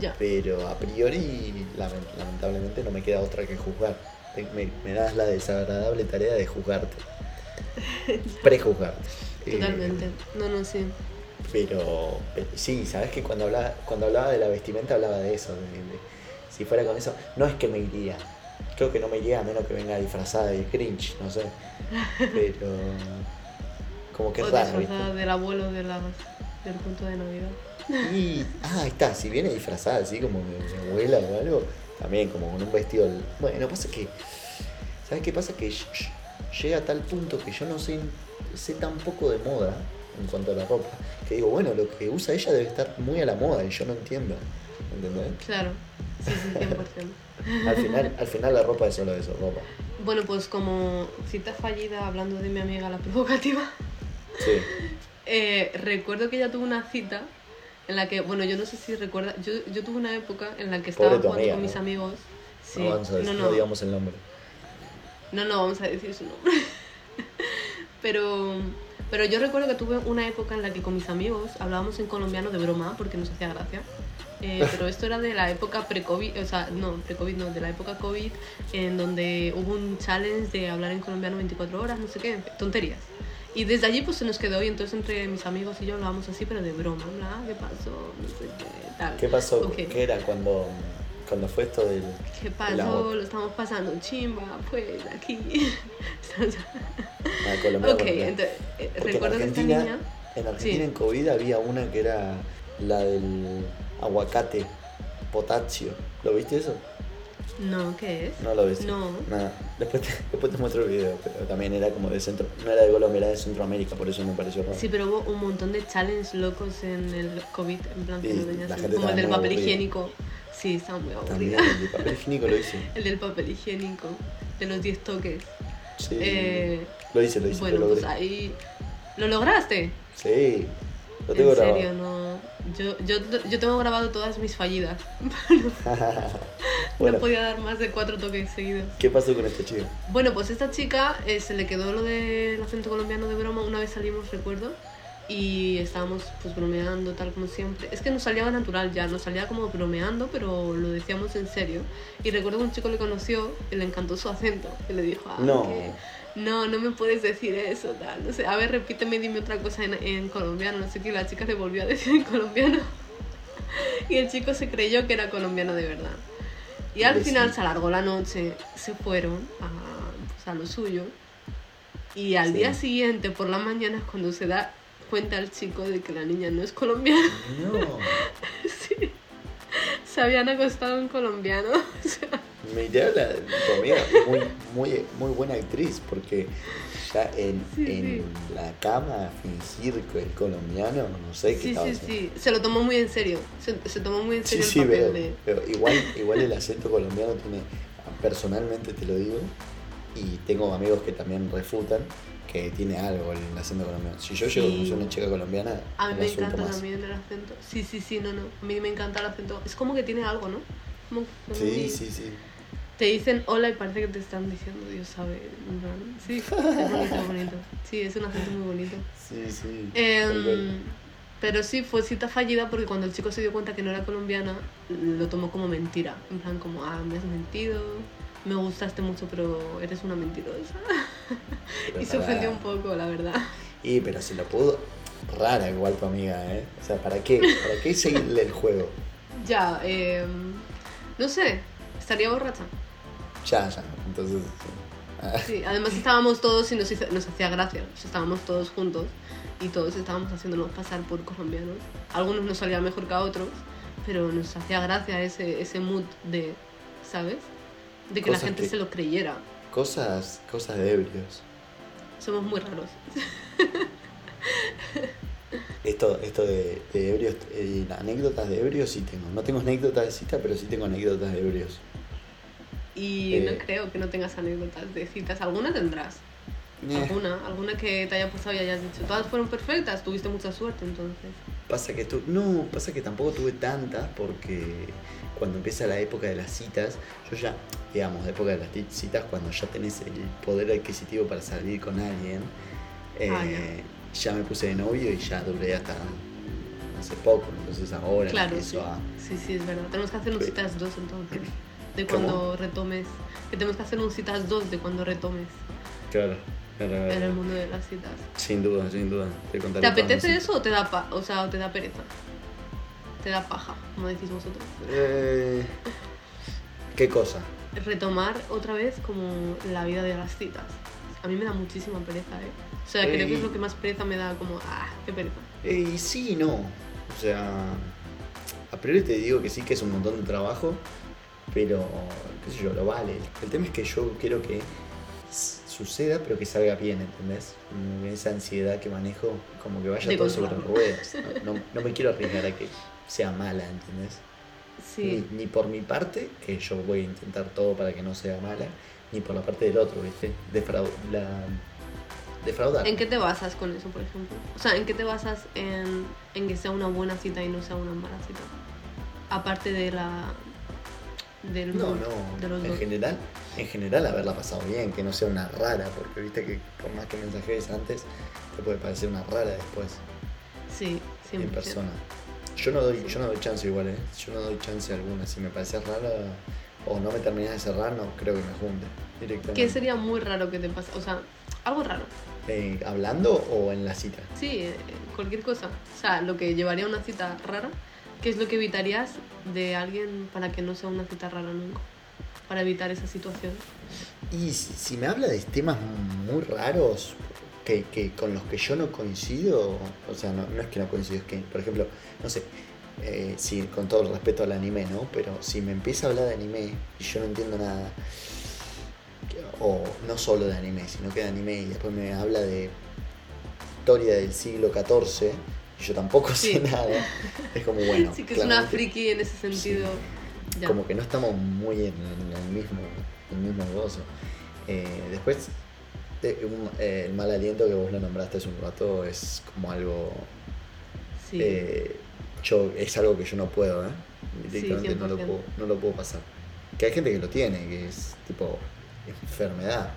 Ya. Pero a priori, lamen- lamentablemente, no me queda otra que juzgar. Me, me das la desagradable tarea de juzgarte. <laughs> Prejuzgarte. Eh, Totalmente. No, no, sí. pero, pero sí, sabes que cuando hablaba, cuando hablaba de la vestimenta hablaba de eso. de- de- si fuera con eso, no es que me iría. Creo que no me iría a menos que venga disfrazada de cringe, no sé. Pero como que <laughs> es raro, del abuelo de del punto de Navidad. Y, ah, ahí está, si viene disfrazada así como de abuela o algo, también como con un vestido. Bueno, pasa que. ¿Sabes qué pasa? Que ll- ll- llega a tal punto que yo no sé, sé tan poco de moda en cuanto a la ropa, que digo, bueno, lo que usa ella debe estar muy a la moda y yo no entiendo. ¿Entendés? Claro. Sí, sí, 100%. <laughs> Al final, al final la ropa es solo eso, ropa. Bueno, pues como cita fallida hablando de mi amiga la provocativa. Sí. <laughs> Eh, recuerdo que ella tuvo una cita en la que, bueno, yo no sé si recuerda, yo, yo tuve una época en la que estaba Pobre jugando amiga, con mis ¿no? amigos. Sí, no vamos a decir, no, no, no, digamos el nombre. no, no vamos a decir su nombre. <laughs> pero, pero yo recuerdo que tuve una época en la que con mis amigos hablábamos en colombiano de broma porque nos hacía gracia. eh, <laughs> pero esto era de la época pre-COVID, o sea, no, pre-COVID no, de la época COVID, en donde hubo un challenge de hablar en colombiano 24 horas, no sé qué, tonterías. Y desde allí pues se nos quedó y entonces entre mis amigos y yo hablábamos así, pero de broma, ¿verdad? ¿Qué pasó? No sé qué, tal. ¿Qué pasó? ¿Qué era cuando, cuando fue esto del... ¿Qué pasó? Lo estamos pasando chimba, pues, aquí. <laughs> Ah, colombiano, ok, entonces, eh, Porque en esta niña... en Argentina Sí. en COVID había una que era la del aguacate, potasio. ¿Lo viste eso? No, ¿qué es? No lo viste. No. Nada. Después te, después te muestro el video, pero también era como de centro, no era de Colombia, era de Centroamérica, por eso me pareció raro. Sí, pero hubo un montón de challenges locos en el COVID, en plan que no tenías como el del papel aburrida. higiénico. Sí, estaba muy También aburrida. el de papel higiénico lo hice. <laughs> El del papel higiénico, de los 10 toques. Sí. Eh, lo hice, lo hice, bueno, lo pues ahí... ¿Lo lograste? Sí. Lo tengo en grabado. serio, no. Yo, yo, yo tengo grabado todas mis fallidas. <laughs> bueno, No podía dar más de cuatro toques seguidos. ¿qué pasó con esta chica? Bueno, pues esta chica eh, se le quedó lo del acento colombiano de broma. Una vez salimos, recuerdo, y estábamos pues bromeando, tal como siempre. Es que nos salía natural ya, nos salía como bromeando, pero lo decíamos en serio. Y recuerdo que un chico le conoció y le encantó su acento. Y le dijo, ah, No. que no, no me puedes decir eso, tal. No sé, a ver, repíteme, dime otra cosa en, en colombiano. No sé qué, la chica le volvió a decir en colombiano. <laughs> Y el chico se creyó que era colombiano de verdad. Y al final se alargó la noche, se fueron a, pues, a lo suyo. Y al Sí. día siguiente, por la mañana, es cuando se da cuenta el chico de que la niña no es colombiana. No. <laughs> sí. Se habían acostado en colombiano. <laughs> O sea, Me idea la tu amiga, muy, muy, muy buena actriz, porque ya en, Sí, en sí. la cama fingir que es colombiano, no sé qué sí, estaba sí, sí. Se lo tomó muy en serio. Se, se tomó muy en Sí, serio sí, el papel pero, de... pero igual, igual el acento colombiano tiene, personalmente te lo digo, y tengo amigos que también refutan que tiene algo el acento colombiano. Si yo llego Sí. conocer una chica colombiana, A mí me encanta más. también el acento. Sí, sí, sí, no, no. A mí me encanta el acento. Es como que tiene algo, ¿no? Como Sí, muy- sí, sí. Te dicen hola y parece que te están diciendo, Dios sabe. Sí, es bonito, bonito. Sí, es un acento muy bonito. Sí, sí. Em, pero sí, fue cita fallida porque cuando el chico se dio cuenta que no era colombiana, lo tomó como mentira. En plan, como, ah, me has mentido, me gustaste mucho, pero eres una mentirosa. Pero <laughs> y se ofendió un poco, la verdad. Y pero se lo pudo. Rara igual tu amiga, ¿eh? O sea, ¿para qué? ¿Para qué seguirle el juego? Ya, em, no sé, estaría borracha. Ya, ya. Entonces. ah, Sí, además estábamos todos y nos, hizo- nos hacía gracia. Estábamos todos juntos y todos estábamos haciéndonos pasar por colombianos. Algunos nos salían mejor que a otros, pero nos hacía gracia ese, ese mood de, ¿sabes? De que la Cosas gente que- se lo creyera. Cosas, cosas de ebrios. Somos muy raros. <laughs> Esto, esto de, de ebrios, eh, anécdotas de ebrios sí tengo. No tengo anécdotas de cita, pero sí tengo anécdotas de ebrios. Y Eh. no creo que no tengas anécdotas de citas. ¿Alguna tendrás? Eh, ¿Alguna? ¿Alguna que te haya pasado y hayas dicho? Todas fueron perfectas, tuviste mucha suerte entonces. Pasa que tu, no, pasa que tampoco tuve tantas porque cuando empieza la época de las citas, yo ya, digamos, la época de las citas, cuando ya tenés el poder adquisitivo para salir con alguien, eh, Ah, ya me puse de novio y ya duré hasta hace poco, entonces ahora Claro, empiezo sí. a... Sí, sí, es verdad. Tenemos que hacer citas 2 entonces. De ¿Cómo? cuando retomes. Que tenemos que hacer un citas 2 de cuando retomes Claro, claro, claro. en el mundo de las citas. Sin duda, sin duda. Te, ¿Te apetece eso o te da pa o sea, o te da pereza? Te da paja, como decís vosotros. Eh, ¿Qué cosa? Retomar otra vez como la vida de las citas. A mí me da muchísima pereza, ¿eh? O sea, creo que es lo que más pereza me da, como, ah, qué pereza. Eh, y sí y no. O sea, a priori te digo que sí que es un montón de trabajo, pero, qué sé yo, lo vale. El tema es que yo quiero que suceda, pero que salga bien, ¿entendés? Que esa ansiedad que manejo, como que vaya De todo sobre controlarlo. ruedas. No, no- no me quiero arriesgar a que sea mala, ¿entendés? Sí, Ni, ni por mi parte, que yo voy a intentar todo para que no sea mala, ni por la parte del otro, ¿viste? Defrau- la, defraudar. ¿En qué te basas con eso, por ejemplo? O sea, ¿en qué te basas en, en que sea una buena cita y no sea una mala cita? Aparte de la... Del No, no, de los en dos. general, en general haberla pasado bien, que no sea una rara, porque viste que por más que mensajes antes, te puede parecer una rara después, Sí, en 100%. persona. Yo no doy, yo no doy chance igual, ¿eh? Yo no doy chance alguna. Si me parece rara o no me terminas de cerrar, no creo que me junte directamente. ¿Qué sería muy raro que te pase? O sea, algo raro. Eh, ¿Hablando o en la cita? Sí, eh, cualquier cosa. O sea, lo que llevaría a una cita rara, ¿qué es lo que evitarías de alguien para que no sea una cita rara nunca? Para evitar esa situación. Y si, me habla de temas muy raros que, que con los que yo no coincido, o sea, no, no es que no coincido, es que, por ejemplo, no sé, eh, sí, con todo el respeto al anime, ¿no? Pero si me empieza a hablar de anime y yo no entiendo nada, o no solo de anime, sino que de anime y después me habla de historia del siglo XIV y yo tampoco Sí. sé nada, es como bueno. sí, que es una friki en ese sentido. Como que no estamos muy en, en el mismo el mismo gozo. Eh, después, eh, un- eh, el mal aliento que vos lo nombraste hace un rato es como algo Sí. eh, yo, es algo que yo no puedo, ¿eh? Directamente no, lo 100%. puedo, no lo puedo pasar. Que hay gente que lo tiene, que es tipo enfermedad.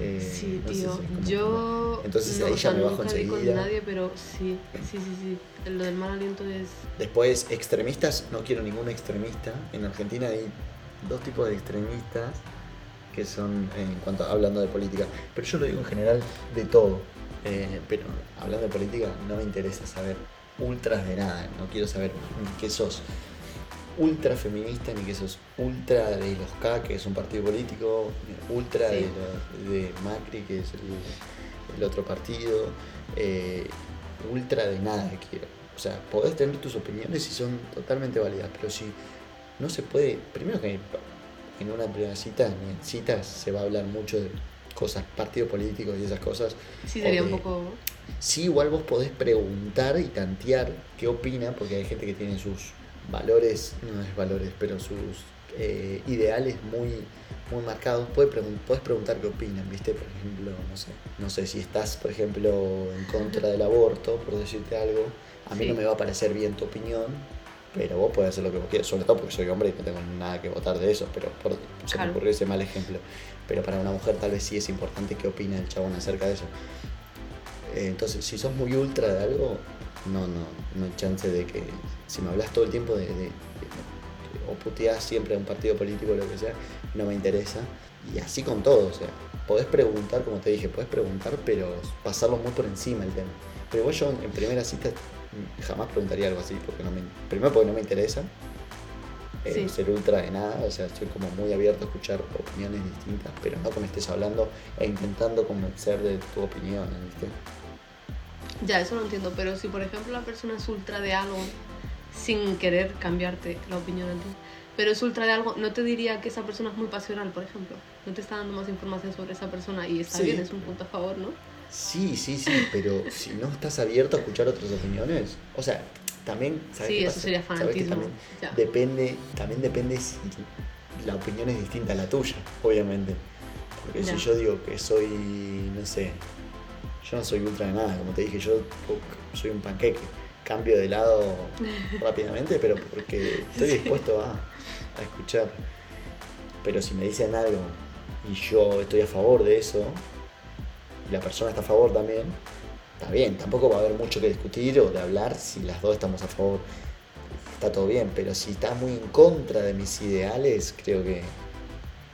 Eh, Sí, no tío. si yo. Entonces no, ahí o ya me bajo nunca vi con enseguida. nadie, pero sí, sí, sí, sí. Lo del mal aliento es. Después, extremistas, no quiero ningún extremista. En Argentina hay dos tipos de extremistas que son, eh, en cuanto hablando de política, pero yo lo digo en general de todo. Eh, pero hablando de política, no me interesa saber ultras de nada. No quiero saber que sos ultra feminista, ni que sos ultra de los K, que es un partido político, ultra Sí. de, de Macri, que es el, el otro partido, eh, ultra de nada quiero. O sea, podés tener tus opiniones y son totalmente válidas, pero si no se puede, primero que en una primera cita, ni en citas se va a hablar mucho de cosas, partido político y esas cosas. Sí, sería un poco. Sí, igual vos podés preguntar y tantear qué opina, porque hay gente que tiene sus valores, no es valores, pero sus eh, ideales muy, muy marcados. Puedes, pregun- podés preguntar qué opinan, ¿viste? Por ejemplo, no sé, no sé si estás, por ejemplo, en contra del aborto, por decirte algo. A mí Sí. no me va a parecer bien tu opinión, pero vos podés hacer lo que vos quieras, sobre todo porque soy hombre y no tengo nada que votar de eso, pero por, se Claro. me ocurrió ese mal ejemplo. Pero para una mujer tal vez sí es importante qué opina el chabón acerca de eso. Eh, Entonces, si sos muy ultra de algo, no, no, no hay chance de que. Si me hablas todo el tiempo de. de- de- o puteás siempre a un partido político o lo que sea, no me interesa. Y así con todo, o sea, podés preguntar, como te dije, podés preguntar, pero pasarlo muy por encima el tema. Pero igual yo en primera cita jamás preguntaría algo así, porque no me, primero porque no me interesa eh, Sí. ser ultra de nada, o sea, estoy como muy abierto a escuchar opiniones distintas, pero no que me estés hablando e intentando convencer de tu opinión, ¿viste? Ya, eso lo entiendo, pero si por ejemplo la persona es ultra de algo sin querer cambiarte la opinión a ti, pero es ultra de algo, no te diría que esa persona es muy pasional, por ejemplo. No te está dando más información sobre esa persona y está Sí. bien, es un punto a favor, ¿no? Sí, sí, sí, pero si no estás abierto a escuchar otras opiniones, o sea, también, ¿sabes Sí, qué eso pasa? sería ¿Sabes que fanatismo. también Ya. depende, también depende si la opinión es distinta a la tuya, obviamente. Porque Ya. si yo digo que soy, no sé, yo no soy ultra de nada, como te dije, yo soy un panqueque, cambio de lado <laughs> rápidamente, pero porque estoy dispuesto a, a escuchar. Pero si me dicen algo y yo estoy a favor de eso, y la persona está a favor también, está bien, tampoco va a haber mucho que discutir o de hablar si las dos estamos a favor. Está todo bien, pero si está muy en contra de mis ideales, creo que,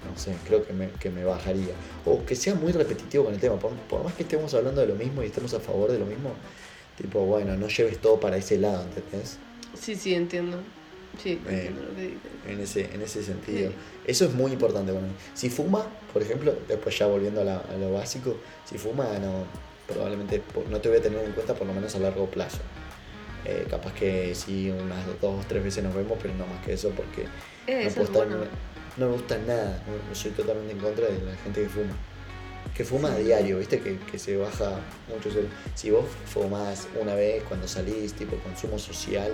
no sé, creo que me, que me bajaría. O que sea muy repetitivo con el tema, por, por más que estemos hablando de lo mismo y estemos a favor de lo mismo, tipo, bueno, no lleves todo para ese lado, ¿entendés? Sí, sí, entiendo. Sí, Eh, entiendo lo que dices. En ese, en ese sentido. Sí. Eso es muy importante para mí. Si fuma, por ejemplo, después ya volviendo a, la- a lo básico, si fuma, no, probablemente no te voy a tener en cuenta por lo menos a largo plazo. Eh, capaz que sí, unas dos, tres veces nos vemos, pero no más que eso, porque Eh, no, eso puedo es estar- bueno. No me gusta nada. no- soy totalmente en contra de la gente que fuma. Que fuma a diario, ¿viste? Que, que se baja mucho. Si vos fumás una vez cuando salís, tipo consumo social,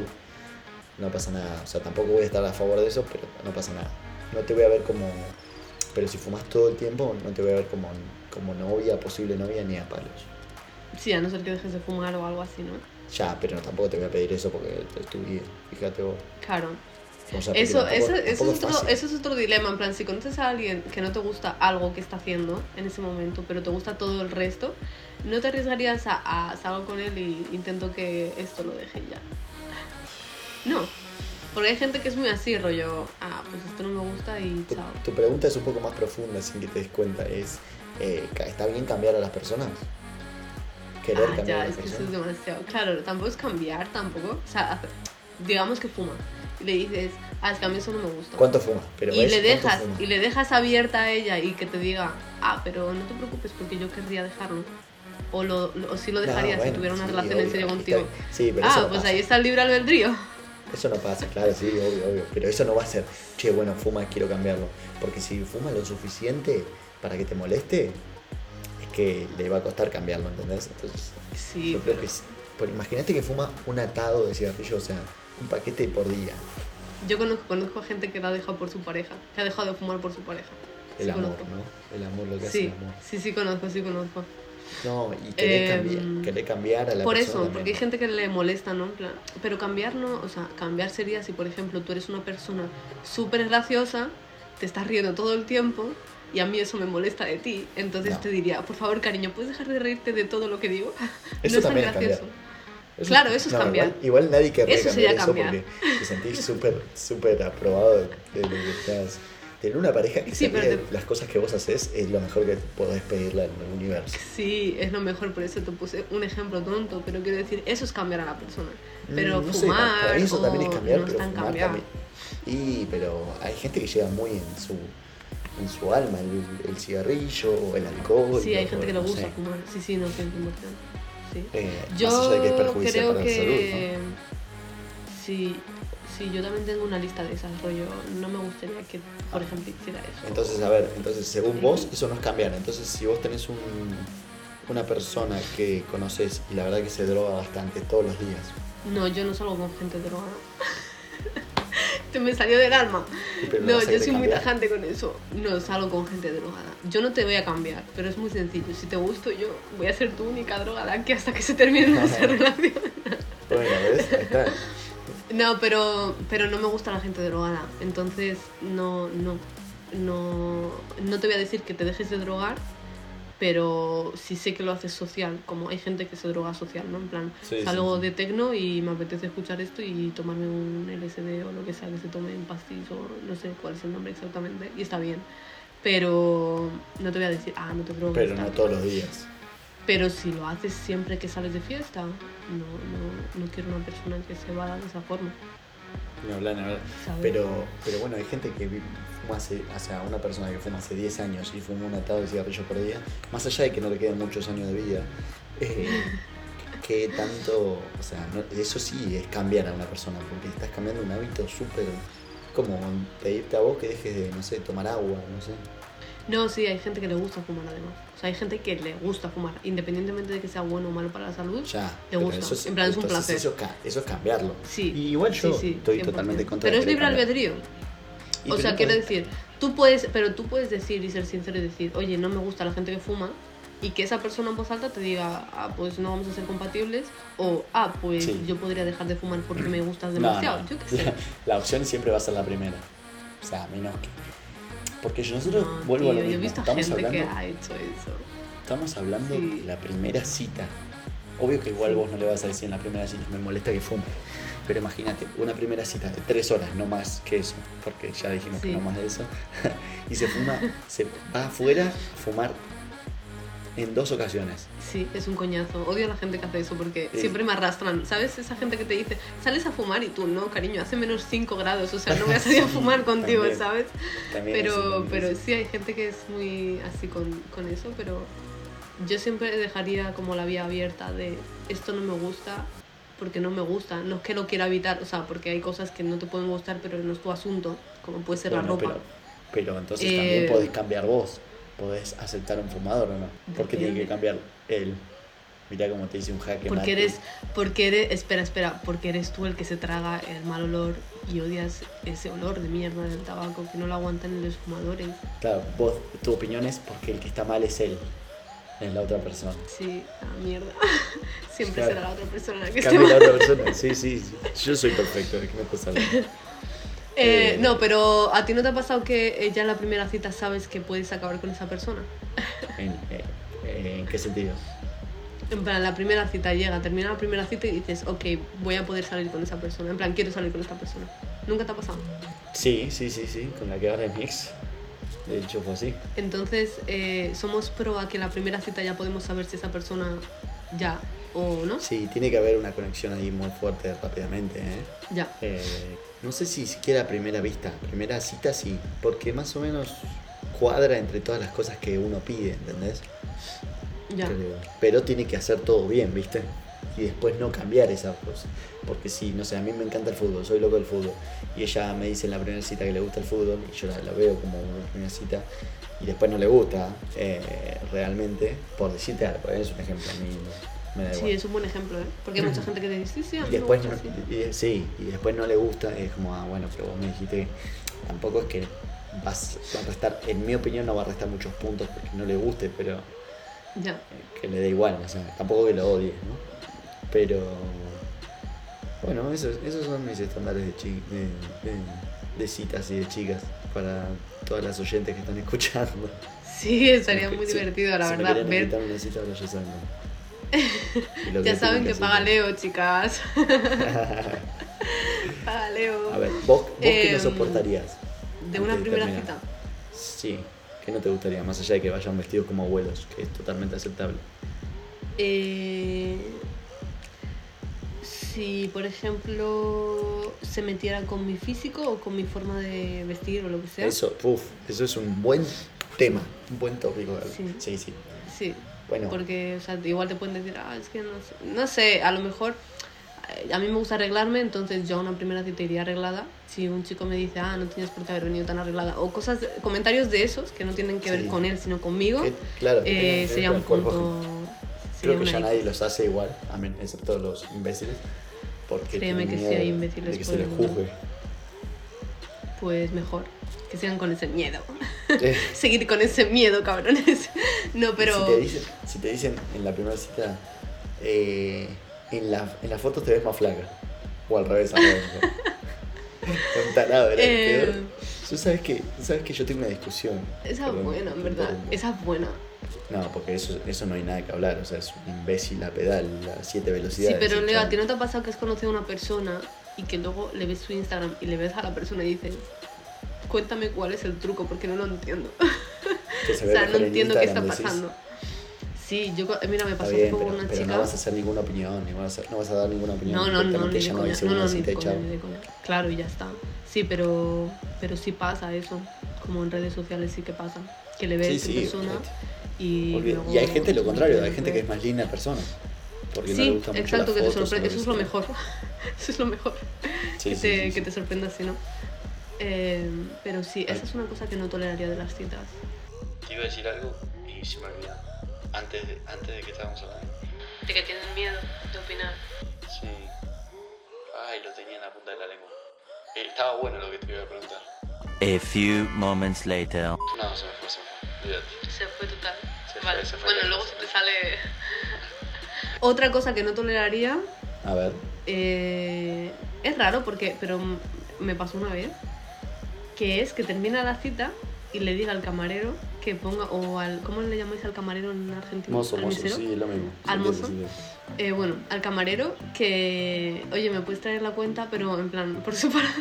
no pasa nada. O sea, tampoco voy a estar a favor de eso, pero no pasa nada. No te voy a ver como. Pero si fumas todo el tiempo, no te voy a ver como, como novia, posible novia, ni a palos. Sí, a no ser que dejes de fumar o algo así, ¿no? Ya, pero tampoco te voy a pedir eso porque es tu vida. Fíjate vos. Claro. Eso, es otro, fácil. eso es otro dilema, en plan, si conoces a alguien que no te gusta algo que está haciendo en ese momento, pero te gusta todo el resto, no te arriesgarías a, a salgo con él y intento que esto lo deje ya. No. Porque hay gente que es muy así, rollo, ah, pues esto no me gusta y chao. tu pregunta es un poco más profunda sin que te des cuenta. Es, eh, ¿está bien cambiar a las personas? Querer Ah, cambiar ya, a las es que eso personas. es demasiado. Claro, tampoco es cambiar, tampoco. O sea, hace- digamos que fuma. Le dices, ah, es que a mí eso no me gusta. ¿Cuánto fuma? Pero y ¿ves? le ¿Cuánto dejas fuma? y le dejas abierta a ella y que te diga ah pero no te preocupes porque yo querría dejarlo o lo, lo- o sí lo No, dejaría si bueno, tuviera una sí, relación en obvio, serio está- contigo Sí, pero ah no pues ahí está el libre albedrío Eso no pasa, claro, sí, obvio, obvio. Pero eso no va a ser, che, bueno, fuma, quiero cambiarlo. Porque si fuma lo suficiente para que te moleste, es que le va a costar cambiarlo, ¿entendés? Entonces, sí yo creo pero que es- por- imagínate que fuma un atado de cigarrillos, o sea, un paquete por día. yo conozco, conozco a gente que la ha dejado por su pareja que ha dejado de fumar por su pareja El Sí, amor, conozco. ¿no? El amor, lo que hace sí el amor. sí sí conozco sí conozco No, y querer, Em, cambiar, querer cambiar a la Por persona eso, también, porque hay gente que le molesta, ¿no? Pero cambiar no, o sea, cambiar sería si, por ejemplo, tú eres una persona súper graciosa, te estás riendo todo el tiempo y a mí eso me molesta de ti, entonces No. te diría, por favor, cariño, ¿puedes dejar de reírte de todo lo que digo? <laughs> Eso no es tan cambiar. Gracioso. Claro, eso es no, cambiar. Igual, igual nadie querría Eso cambiar sería eso cambiar. porque te sentís súper, súper aprobado de, de lo que estás. Tener una pareja que Sí, se te- las cosas que vos haces es lo mejor que podés pedirle al universo. Sí, es lo mejor, por eso te puse un ejemplo tonto, pero quiero decir, eso es cambiar a la persona. Pero Mm, no sé, fumar para mí eso también es o cambiar, no pero fumar también. Y, pero hay gente que llega muy en su, en su alma, el, el cigarrillo o el alcohol. Sí, hay o- gente que le no gusta sé. fumar. Sí, sí, no, 100%. Sí. Eh, Yo más allá de que es perjudicial creo para la que salud, sí, sí, yo también tengo una lista de esas, rollo. No me gustaría que, por ejemplo, hiciera eso. ¿no? Entonces, a ver, entonces según vos, eso no es cambiar. Entonces, si vos tenés un, una persona que conoces y la verdad que se droga bastante todos los días, No, yo no salgo con gente drogada. <laughs> Te me salió del alma. No, yo soy muy tajante con eso. No salgo con gente drogada. Yo no te voy a cambiar, pero es muy sencillo. Si te gusto yo, voy a ser tu única drogada que hasta que se termine <laughs> nuestra relación. bueno, ¿ves? Ahí está. No, pero, pero no me gusta la gente drogada. Entonces, no, no, no, no te voy a decir que te dejes de drogar, pero sí sé que lo haces social. Como hay gente que se droga social, ¿no? En plan, Sí, salgo sí. de tecno y me apetece escuchar esto y tomarme un LSD o lo que sea que se tome en pastis o no sé cuál es el nombre exactamente. Y está bien. Pero no te voy a decir, ah, no te drogues. Pero no todos los días. Pero si lo haces siempre que sales de fiesta, no, no, no quiero una persona que se vaya de esa forma. Ni hablar. ¿sabes? Pero, pero bueno, hay gente que hace, o sea, una persona que fuma hace 10 años y fuma un atado de cigarrillo por día, más allá de que no le queden muchos años de vida, eh, que tanto, o sea, no- eso sí es cambiar a una persona, porque estás cambiando un hábito súper, como pedirte a vos que dejes de, no sé, tomar agua, no sé. No, sí, hay gente que le gusta fumar además. O sea, hay gente que le gusta fumar, independientemente de que sea bueno o malo para la salud. Ya, Le gusta, eso es, en plan, es un placer. Eso, eso es cambiarlo. Sí. Y igual yo sí, sí, estoy 100%. totalmente contra Pero es libre albedrío. O sea, no quiero decir, tú puedes, pero tú puedes decir y ser sincero y decir, oye, no me gusta la gente que fuma, y que esa persona en voz alta te diga, ah, pues no vamos a ser compatibles, o ah, pues Sí. yo podría dejar de fumar porque me gustas No, demasiado. no. Yo qué <laughs> sé. La, la opción siempre va a ser la primera. O sea, a menos que. Porque yo- nosotros No, vuelvo a lo tío, yo he mismo. visto Estamos gente hablando, que ha hecho eso. estamos hablando Sí. de la primera cita. Obvio que igual Sí. vos no le vas a decir en la primera cita, me molesta que fume. Pero imagínate, una primera cita de tres horas, no más que eso, porque ya dijimos que Sí. no más de eso. <laughs> y se fuma, se va afuera a fumar en dos ocasiones. Sí, es un coñazo. Odio a la gente que hace eso porque Sí. siempre me arrastran. ¿Sabes? Esa gente que te dice, sales a fumar y tú, no, cariño, hace menos 5 grados, o sea, no voy a salir a <laughs> Sí, fumar contigo, también. ¿sabes? También Pero, pero sí, hay gente que es muy así con, con eso, pero yo siempre dejaría como la vía abierta de esto no me gusta porque no me gusta, no es que lo quiera evitar, o sea, porque hay cosas que no te pueden gustar, pero no es tu asunto, como puede ser la Bueno, ropa. Pero, pero entonces Eh, también podés cambiar vos. Podés aceptar un fumador o no. ¿Por qué tiene que cambiar él? Mirá cómo te dice un jaque Porque eres, porque eres, espera, espera, porque eres tú el que se traga el mal olor y odias ese olor de mierda del tabaco que no lo aguantan los fumadores. Claro, vos, tu opinión es porque el que está mal es él, es la otra persona. Sí, la mierda. <laughs> Siempre Claro. será la otra persona la que Cambia la mal. otra persona. Sí, sí, sí. Yo soy perfecto, ¿de qué me hablando? <laughs> Eh, Eh, no, pero ¿a ti no te ha pasado que eh, ya en la primera cita sabes que puedes acabar con esa persona? <laughs> ¿En, eh, ¿En qué sentido? En plan, la primera cita llega, termina la primera cita y dices, ok, voy a poder salir con esa persona. En plan, quiero salir con esta persona. ¿Nunca te ha pasado? Sí, sí, sí, sí, con la que ahora es mi ex. De hecho fue así. Entonces, eh, somos pro a que la primera cita ya podemos saber si esa persona ya o no. Sí, tiene que haber una conexión ahí muy fuerte rápidamente, ¿eh? Ya. Eh, no sé si siquiera a primera vista, primera cita sí, porque más o menos cuadra entre todas las cosas que uno pide, ¿entendés? Ya. Pero tiene que hacer todo bien, ¿viste? Y después no cambiar esas cosas. Porque si, no sé, a mí me encanta el fútbol, soy loco del fútbol. Y ella me dice en la primera cita que le gusta el fútbol, y yo la, la veo como una primera cita, y después no le gusta eh, realmente, por decirte algo, ¿eh? es un ejemplo, a mí no- me da igual. Sí, es un buen ejemplo, ¿eh? Porque hay mucha <clears throat> gente que te dice, sí, sí, a Y me después gusta no, así". y- sí, y después no le gusta, es como, ah, bueno, pero vos me dijiste que tampoco es que vas, va a restar, en mi opinión no va a restar muchos puntos porque no le guste, pero Ya. eh, que le dé igual, o sea, tampoco que lo odie, ¿no? Pero bueno, esos, esos son mis estándares de, chi- de, de- de citas y de chicas para todas las oyentes que están escuchando. Sí, estaría Si- muy si- divertido, la si me verdad, quieren ver. una cita, ahora ya saben. <laughs> Ya saben tienen que paga Leo, chicas. <laughs> paga Leo. A ver, vos, vos qué no Em, soportarías. De una primera cita. Sí, que no te gustaría, más allá de que vayan vestidos como abuelos, que es totalmente aceptable. Eh, si, por ejemplo, se metiera con mi físico o con mi forma de vestir o lo que sea. Eso, uf, eso es un buen tema, un buen tópico. Sí. sí. sí. Sí, Bueno, porque o sea, igual te pueden decir, ah, es que no sé, no sé, a lo mejor eh, a mí me gusta arreglarme, entonces yo a una primera cita iría arreglada. Si un chico me dice, ah, no tienes por qué haber venido tan arreglada, o cosas, comentarios de esos que no tienen que ver Sí. con él, sino conmigo, que- claro, eh, ver sería un punto. Creo que ya nadie los hace igual, excepto los imbéciles. Porque Créeme que miedo hay imbéciles de que por se el les mundo. juzgue. Pues mejor, que sigan con ese miedo. Eh, <laughs> Seguir con ese miedo, cabrones. <laughs> No, pero. Si te dicen, si te dicen en la primera cita, eh, en, la, en la foto te ves más flaca. O al revés, al revés. ¿no? <laughs> Un tarado, era el Eh. Tú sabes que, sabes que yo tengo una discusión. Esa es buena, en verdad. Esa es buena. No, porque eso, eso no hay nada que hablar. O sea, es un imbécil a pedal, a siete Sí, velocidades. pero el Leo, ¿a ti no te ha pasado que has conocido a una persona y que luego le ves su Instagram y le ves a la persona y dices, cuéntame cuál es el truco porque no lo entiendo? <laughs> Que se o sea, no en entiendo qué está Instagram, decís. pasando. Sí, yo, co- mira, me pasó bien, con pero, una pero chica. no vas a hacer ninguna opinión, ni vas a, no vas a dar ninguna opinión. No, no, no, Directamente ni de no coña. No, no, ni de coña, ni de coña. Claro, y ya está. Sí, pero, pero sí pasa eso. Como en redes sociales sí que pasa. Que le ves Sí, en sí, persona olvídate. Y. Luego Y hay gente lo contrario, hay gente que es más linda persona. Porque no le Sí, gusta mucho exacto, las que te fotos sorprende. Eso es lo mejor. <laughs> Eso es lo mejor. Sí, que, sí, te, sí, sí. que te sorprenda así, ¿no? Eh, pero sí, esa es una cosa que no toleraría de las citas. Te iba a decir algo y se me olvidó. Antes de, antes de que estábamos hablando. De que tienen miedo de opinar. Sí. Ay, lo tenía en la punta de la lengua. Eh, estaba bueno lo que te iba a preguntar. A few moments later. No, se me fue, se me fue. Se fue total. Se fue, vale. se fue bueno, luego se te sale. <laughs> Otra cosa que no toleraría A ver. eh, es raro porque, pero me pasó una vez, que es que termina la cita y le diga al camarero que ponga, o al, ¿cómo le llamáis al camarero en Argentina? Mozo, ¿Al mozo, sí, lo mismo. ¿Al Sí, mozo? sí, sí. Eh, bueno, al camarero que, oye, me puedes traer la cuenta, pero en plan, por separado.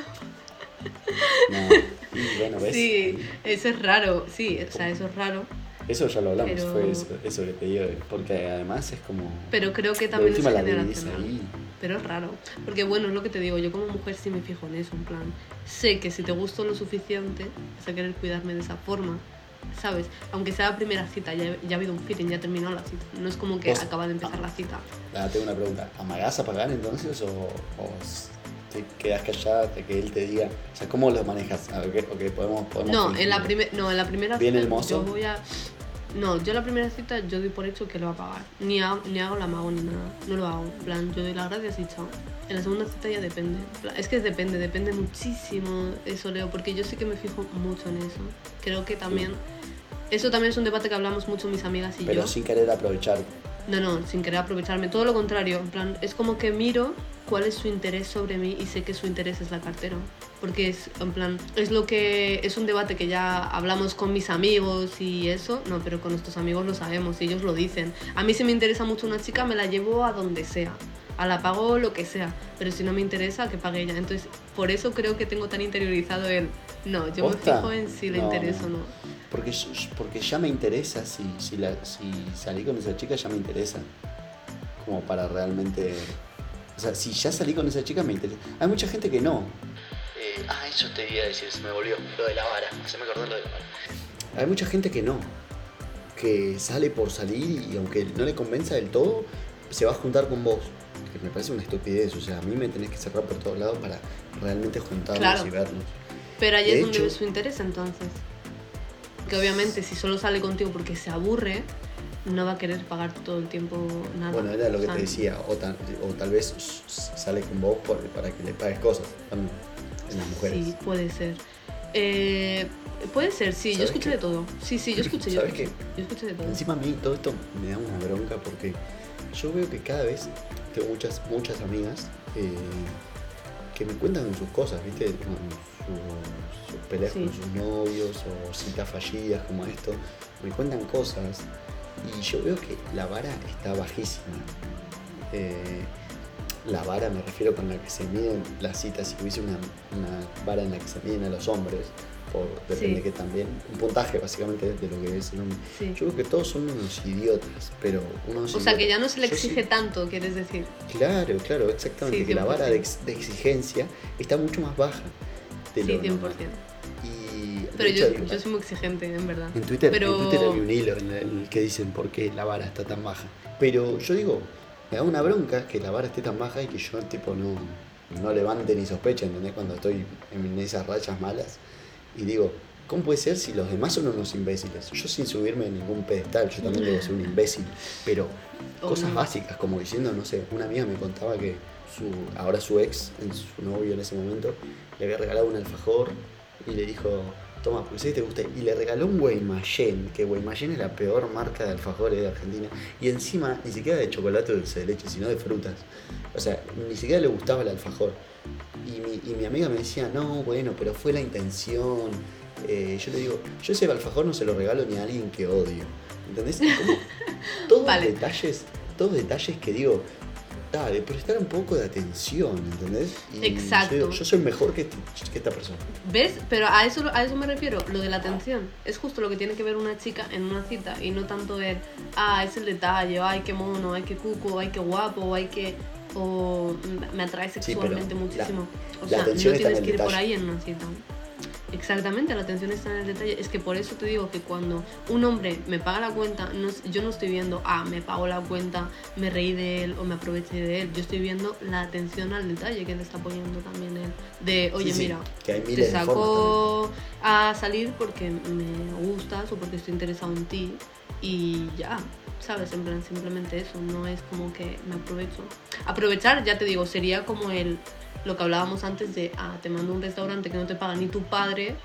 No. Y bueno, ¿ves? Sí, eso es raro, sí, o sea, eso es raro, Eso ya lo hablamos, Pero- fue eso, eso que te digo. Porque además es como. pero creo que también es generacional. ahí. Pero es raro, porque bueno, es lo que te digo, yo como mujer sí me fijo en eso, en plan, sé que si te gusto lo suficiente, vas a querer cuidarme de esa forma, ¿sabes? Aunque sea la primera cita, ya, ya ha habido un feeling, ya terminó la cita, no es como que acaba de empezar la cita. Ah, tengo una pregunta. ¿Amagás a pagar entonces o, te quedas callada hasta que él te diga? O sea, ¿cómo lo manejas? A ver, ok, podemos, podemos No, en la, no, en la primera ¿Viene cita el mozo? yo voy a... No, yo la primera cita yo doy por hecho que lo va a pagar. Ni, ha- ni hago la mago ni nada. No lo hago. En plan, yo doy las gracias y chao. En la segunda cita ya depende. En Es que depende, depende muchísimo eso, Leo, porque yo sí que me fijo mucho en eso. Creo que también... Eso también es un debate que hablamos mucho mis amigas y Pero yo. sin querer aprovechar No, no, sin querer aprovecharme. Todo lo contrario. En plan, es como que miro cuál es su interés sobre mí y sé que su interés es la cartera. Porque es, en plan, es lo que. Es un debate que ya hablamos con mis amigos y eso. No, pero con nuestros amigos lo sabemos y ellos lo dicen. A mí si me interesa mucho una chica, me la llevo a donde sea. A la pago lo que sea. Pero si no me interesa, que pague ella. Entonces, por eso creo que tengo tan interiorizado el. No, yo me fijo en si le No, interesa o no. Porque, porque ya me interesa, si, si, la, si salí con esa chica ya me interesa. Como para realmente... O sea, si ya salí con esa chica me interesa. Hay mucha gente que no. ah, eso te iba a decir, se me volvió. Lo de la vara, se me acordó lo de la vara. Hay mucha gente que no. Que sale por salir y aunque no le convenza del todo, se va a juntar con vos. Que me parece una estupidez. O sea, a mí me tenés que cerrar por todos lados para realmente juntarnos Claro. y vernos. Pero ahí De es donde ve su interés entonces. Que obviamente si solo sale contigo porque se aburre, no va a querer pagar todo el tiempo nada. Bueno, era lo que te decía, o tal, o tal vez sale con vos por- para que le pagues cosas también en las mujeres. Sí, puede ser. Eh, puede ser, sí, yo ¿Sabes escuché qué? de todo. Sí, sí, yo <laughs> escuché, yo ¿Sabes escuché, yo escuché de todo. Encima a mí todo esto me da una bronca porque yo veo que cada vez tengo muchas, muchas amigas eh, que me cuentan sus cosas, ¿viste? Sus peleas Sí. con sus novios o citas fallidas como esto. Me cuentan cosas y yo veo que la vara está bajísima. Eh, la vara me refiero con la que se miden las citas, si hubiese una, una vara en la que se miden a los hombres, por, depende Sí. que también, un puntaje básicamente de lo que es el hombre. Sí. Yo creo que todos son unos idiotas, pero unos O sea, que ya no se le Yo sí- exige tanto, quieres decir. Claro, claro, exactamente. Que la vara de, 100%. ex- de exigencia está mucho más baja. De Sí, lo 100%. normal. Pero yo, soy muy exigente, en verdad. en Twitter, Pero- en Twitter hay un hilo en el que dicen por qué la vara está tan baja. Pero yo digo, me da una bronca que la vara esté tan baja y que yo tipo no, no levante ni sospeche, ¿entendés? Cuando estoy en esas rachas malas. Y digo, ¿cómo puede ser si los demás son unos imbéciles? Yo sin subirme en ningún pedestal, yo también debo ser un imbécil. Pero cosas Obvio. básicas, como diciendo, no sé, una amiga me contaba que su, ahora su ex, su novio en ese momento, le había regalado un alfajor y le dijo, toma, porque sé que te gusta. Y le regaló un Guaymallén, que Guaymallén es la peor marca de alfajores de Argentina. Y encima, ni siquiera de chocolate o dulce de leche, sino de frutas. O sea, ni siquiera le gustaba el alfajor. Y mi, y mi amiga me decía, no, bueno, pero fue la intención. Eh, yo le digo, yo ese alfajor no se lo regalo ni a alguien que odio. ¿Entendés? Como <laughs> todos Vale. detalles, todos detalles que digo, dale, prestar un poco de atención, ¿entendés? Y Exacto. Yo, yo soy mejor que, que esta persona. ¿Ves? Pero a eso, a eso me refiero, lo de la atención. Es justo lo que tiene que ver una chica en una cita y no tanto el, ah, es el detalle, ay, qué mono, ay, qué cuco, ay, qué guapo, ay, qué... o me atrae sexualmente muchísimo. o la sea, no tienes que ir por ahí en una cita. Exactamente, la atención está en el detalle. Es que por eso te digo que cuando un hombre me paga la cuenta, no yo no estoy viendo, ah, me pago la cuenta, me reí de él o me aproveché de él. Yo estoy viendo la atención al detalle que le está poniendo también él. De, oye, Sí, sí, mira, que te saco a salir porque me gustas o porque estoy interesado en ti y ya, ¿sabes? En plan, simplemente eso, no es como que me aprovecho. Aprovechar, ya te digo, sería como el, lo que hablábamos antes de, ah, te mando un restaurante que no te paga ni tu padre,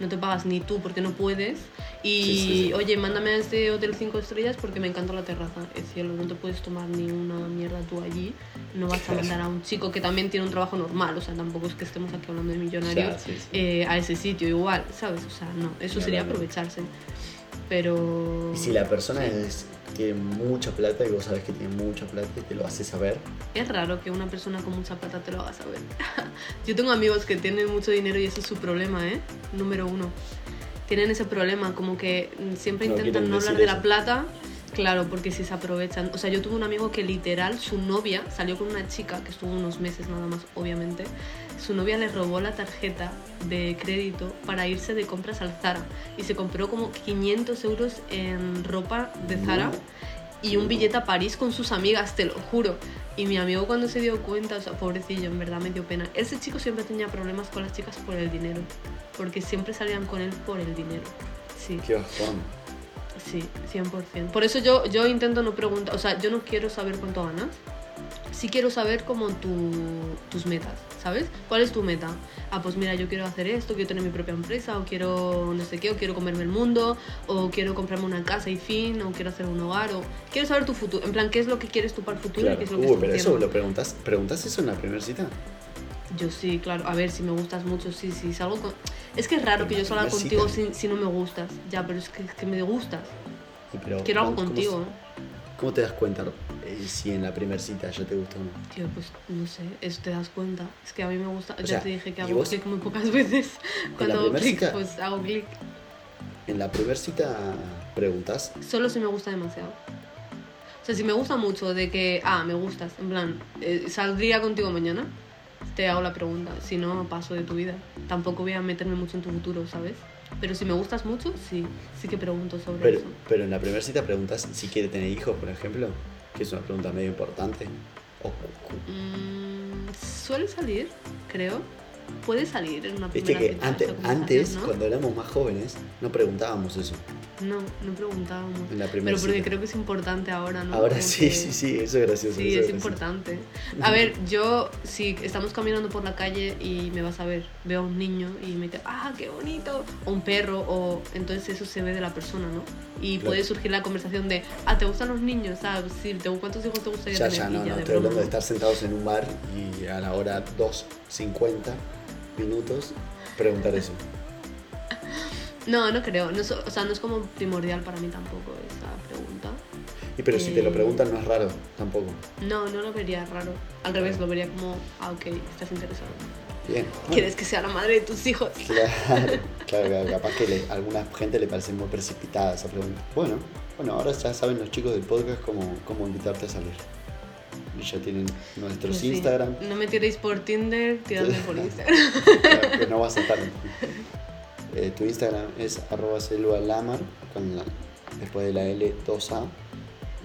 no te pagas ni tú porque no puedes y, Sí, sí, sí. oye, mándame a este hotel 5 estrellas porque me encanta la terraza. Es cielo, no te puedes tomar ni una mierda tú allí, no vas a mandar a un chico que también tiene un trabajo normal, o sea, tampoco es que estemos aquí hablando de millonarios eh, a ese sitio igual, ¿sabes? O sea, no, eso Ni sería hablar, ¿no? aprovecharse. Pero... Y si la persona es- tiene mucha plata y vos sabés que tiene mucha plata y te lo hace saber, Es raro que una persona con mucha plata te lo haga saber. <laughs> Yo tengo amigos que tienen mucho dinero y ese es su problema, ¿eh? Número uno. Tienen ese problema, como que mm, siempre No intentan no hablar decir de la eso. plata. Claro, porque si se aprovechan. O sea, yo tuve un amigo que literal, su novia salió con una chica que estuvo unos meses nada más, obviamente. Su novia le robó la tarjeta de crédito para irse de compras al Zara. Y se compró como 500 euros en ropa de Zara. Y un billete a París con sus amigas, te lo juro. Y mi amigo cuando se dio cuenta, o sea, pobrecillo, en verdad me dio pena. Ese chico siempre tenía problemas con las chicas por el dinero, porque siempre salían con él por el dinero. Sí, qué bajón. Sí, 100%. Por eso yo, yo intento no preguntar, o sea, yo no quiero saber cuánto ganas. sí quiero saber como tu, tus metas, ¿sabes? ¿Cuál es tu meta? Ah, pues mira, yo quiero hacer esto, quiero tener mi propia empresa, o quiero no sé qué, o quiero comerme el mundo, o quiero comprarme una casa y fin, o quiero hacer un hogar, o quiero saber tu futuro. En plan, ¿qué es lo que quieres tú para el futuro y qué es lo que estás pero eso lo preguntas, ¿preguntas eso en la primera cita? Yo sí, claro. A ver, si me gustas mucho, sí, sí. Salgo con... Es que es raro que yo salga contigo si, si no me gustas. Ya, pero es que, es que me gustas. Y pero, Quiero algo ¿cómo- cómo contigo. ¿Cómo te das cuenta eh, si en la primera cita ya te gustó o no? Tío, pues no sé, eso te das cuenta. Es que a mí me gusta. O ya sea, te dije que ¿y hago clic muy pocas <laughs> veces. Cuando hago clic, cita? pues hago clic. En la primera cita preguntas, Solo si me gusta demasiado. O sea, si me gusta mucho de que, ah, me gustas, en plan, eh, saldría contigo mañana, te hago la pregunta. Si no, paso de tu vida. Tampoco voy a meterme mucho en tu futuro, ¿sabes? Pero si me gustas mucho, sí, sí que pregunto sobre pero, eso. pero en la primera cita preguntas si quiere tener hijos, por ejemplo, que es una pregunta medio importante. O- Mm, suele salir, creo. Puede salir en una Viste primera que cita antes, antes ¿no? cuando éramos más jóvenes, no preguntábamos eso. No, no preguntábamos. En la primera Pero porque cita. creo que es importante ahora, ¿no? Ahora Como sí, que- sí, sí, eso es gracioso. Sí, es gracioso. importante. A ver, yo, si estamos caminando por la calle y me vas a ver, veo a un niño y me dice, ah, qué bonito, o un perro, o entonces eso se ve de la persona, ¿no? Y Claro. puede surgir la conversación de, ah, ¿te gustan los niños? Ah, sí, ¿te- ¿cuántos hijos te gustaría Ya, tener? ya, Y no, estoy broma, hablando de estar sentados en un bar y a la hora 2.50 minutos preguntar eso. <laughs> No, no creo. No, o sea, no es como primordial para mí tampoco esa pregunta. Y pero si te lo Eh. preguntan no es raro tampoco. No, no lo vería raro. Al revés, lo vería como, ah, ok, estás interesado. Bien. <laughs> ¿Quieres que sea la madre de tus hijos? <laughs> Claro, claro, claro, capaz que le- a alguna gente le parece muy precipitada esa pregunta. Bueno, bueno, ahora ya saben los chicos del podcast cómo, cómo invitarte a salir. Ya tienen nuestros sí. Instagram. No me tiréis por Tinder, tiradme por <laughs> Instagram. Claro, que no vas a estar. Eh, tu Instagram es arroba selvalamar con la, después de la L 2A.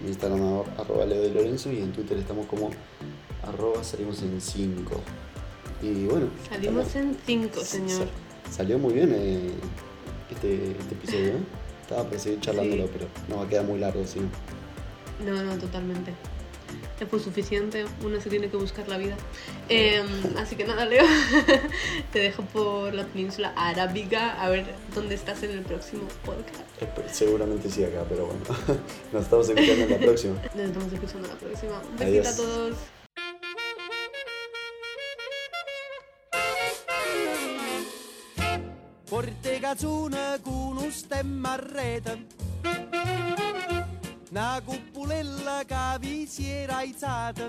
Mi Instagram arroba Leo de Lorenzo y en Twitter estamos como arroba salimos en 5. Y bueno. Salimos estamos- en 5, señor. Sa- Salió muy bien eh, este, este episodio, ¿eh? Estaba para seguir charlándolo, Sí. pero no va a quedar muy largo, sí. No, no, totalmente. Ya fue suficiente, uno se tiene que buscar la vida. Em, así que nada, Leo, <laughs> te dejo por la península arábiga a ver dónde estás en el próximo podcast. Espe- Seguramente sí acá, pero bueno. <laughs> Nos estamos escuchando en la próxima. <laughs> Nos estamos escuchando la próxima. Un besito Adiós. a todos. Forte cazzuna con un stemma a rete nagu pulella ka visiera aizzata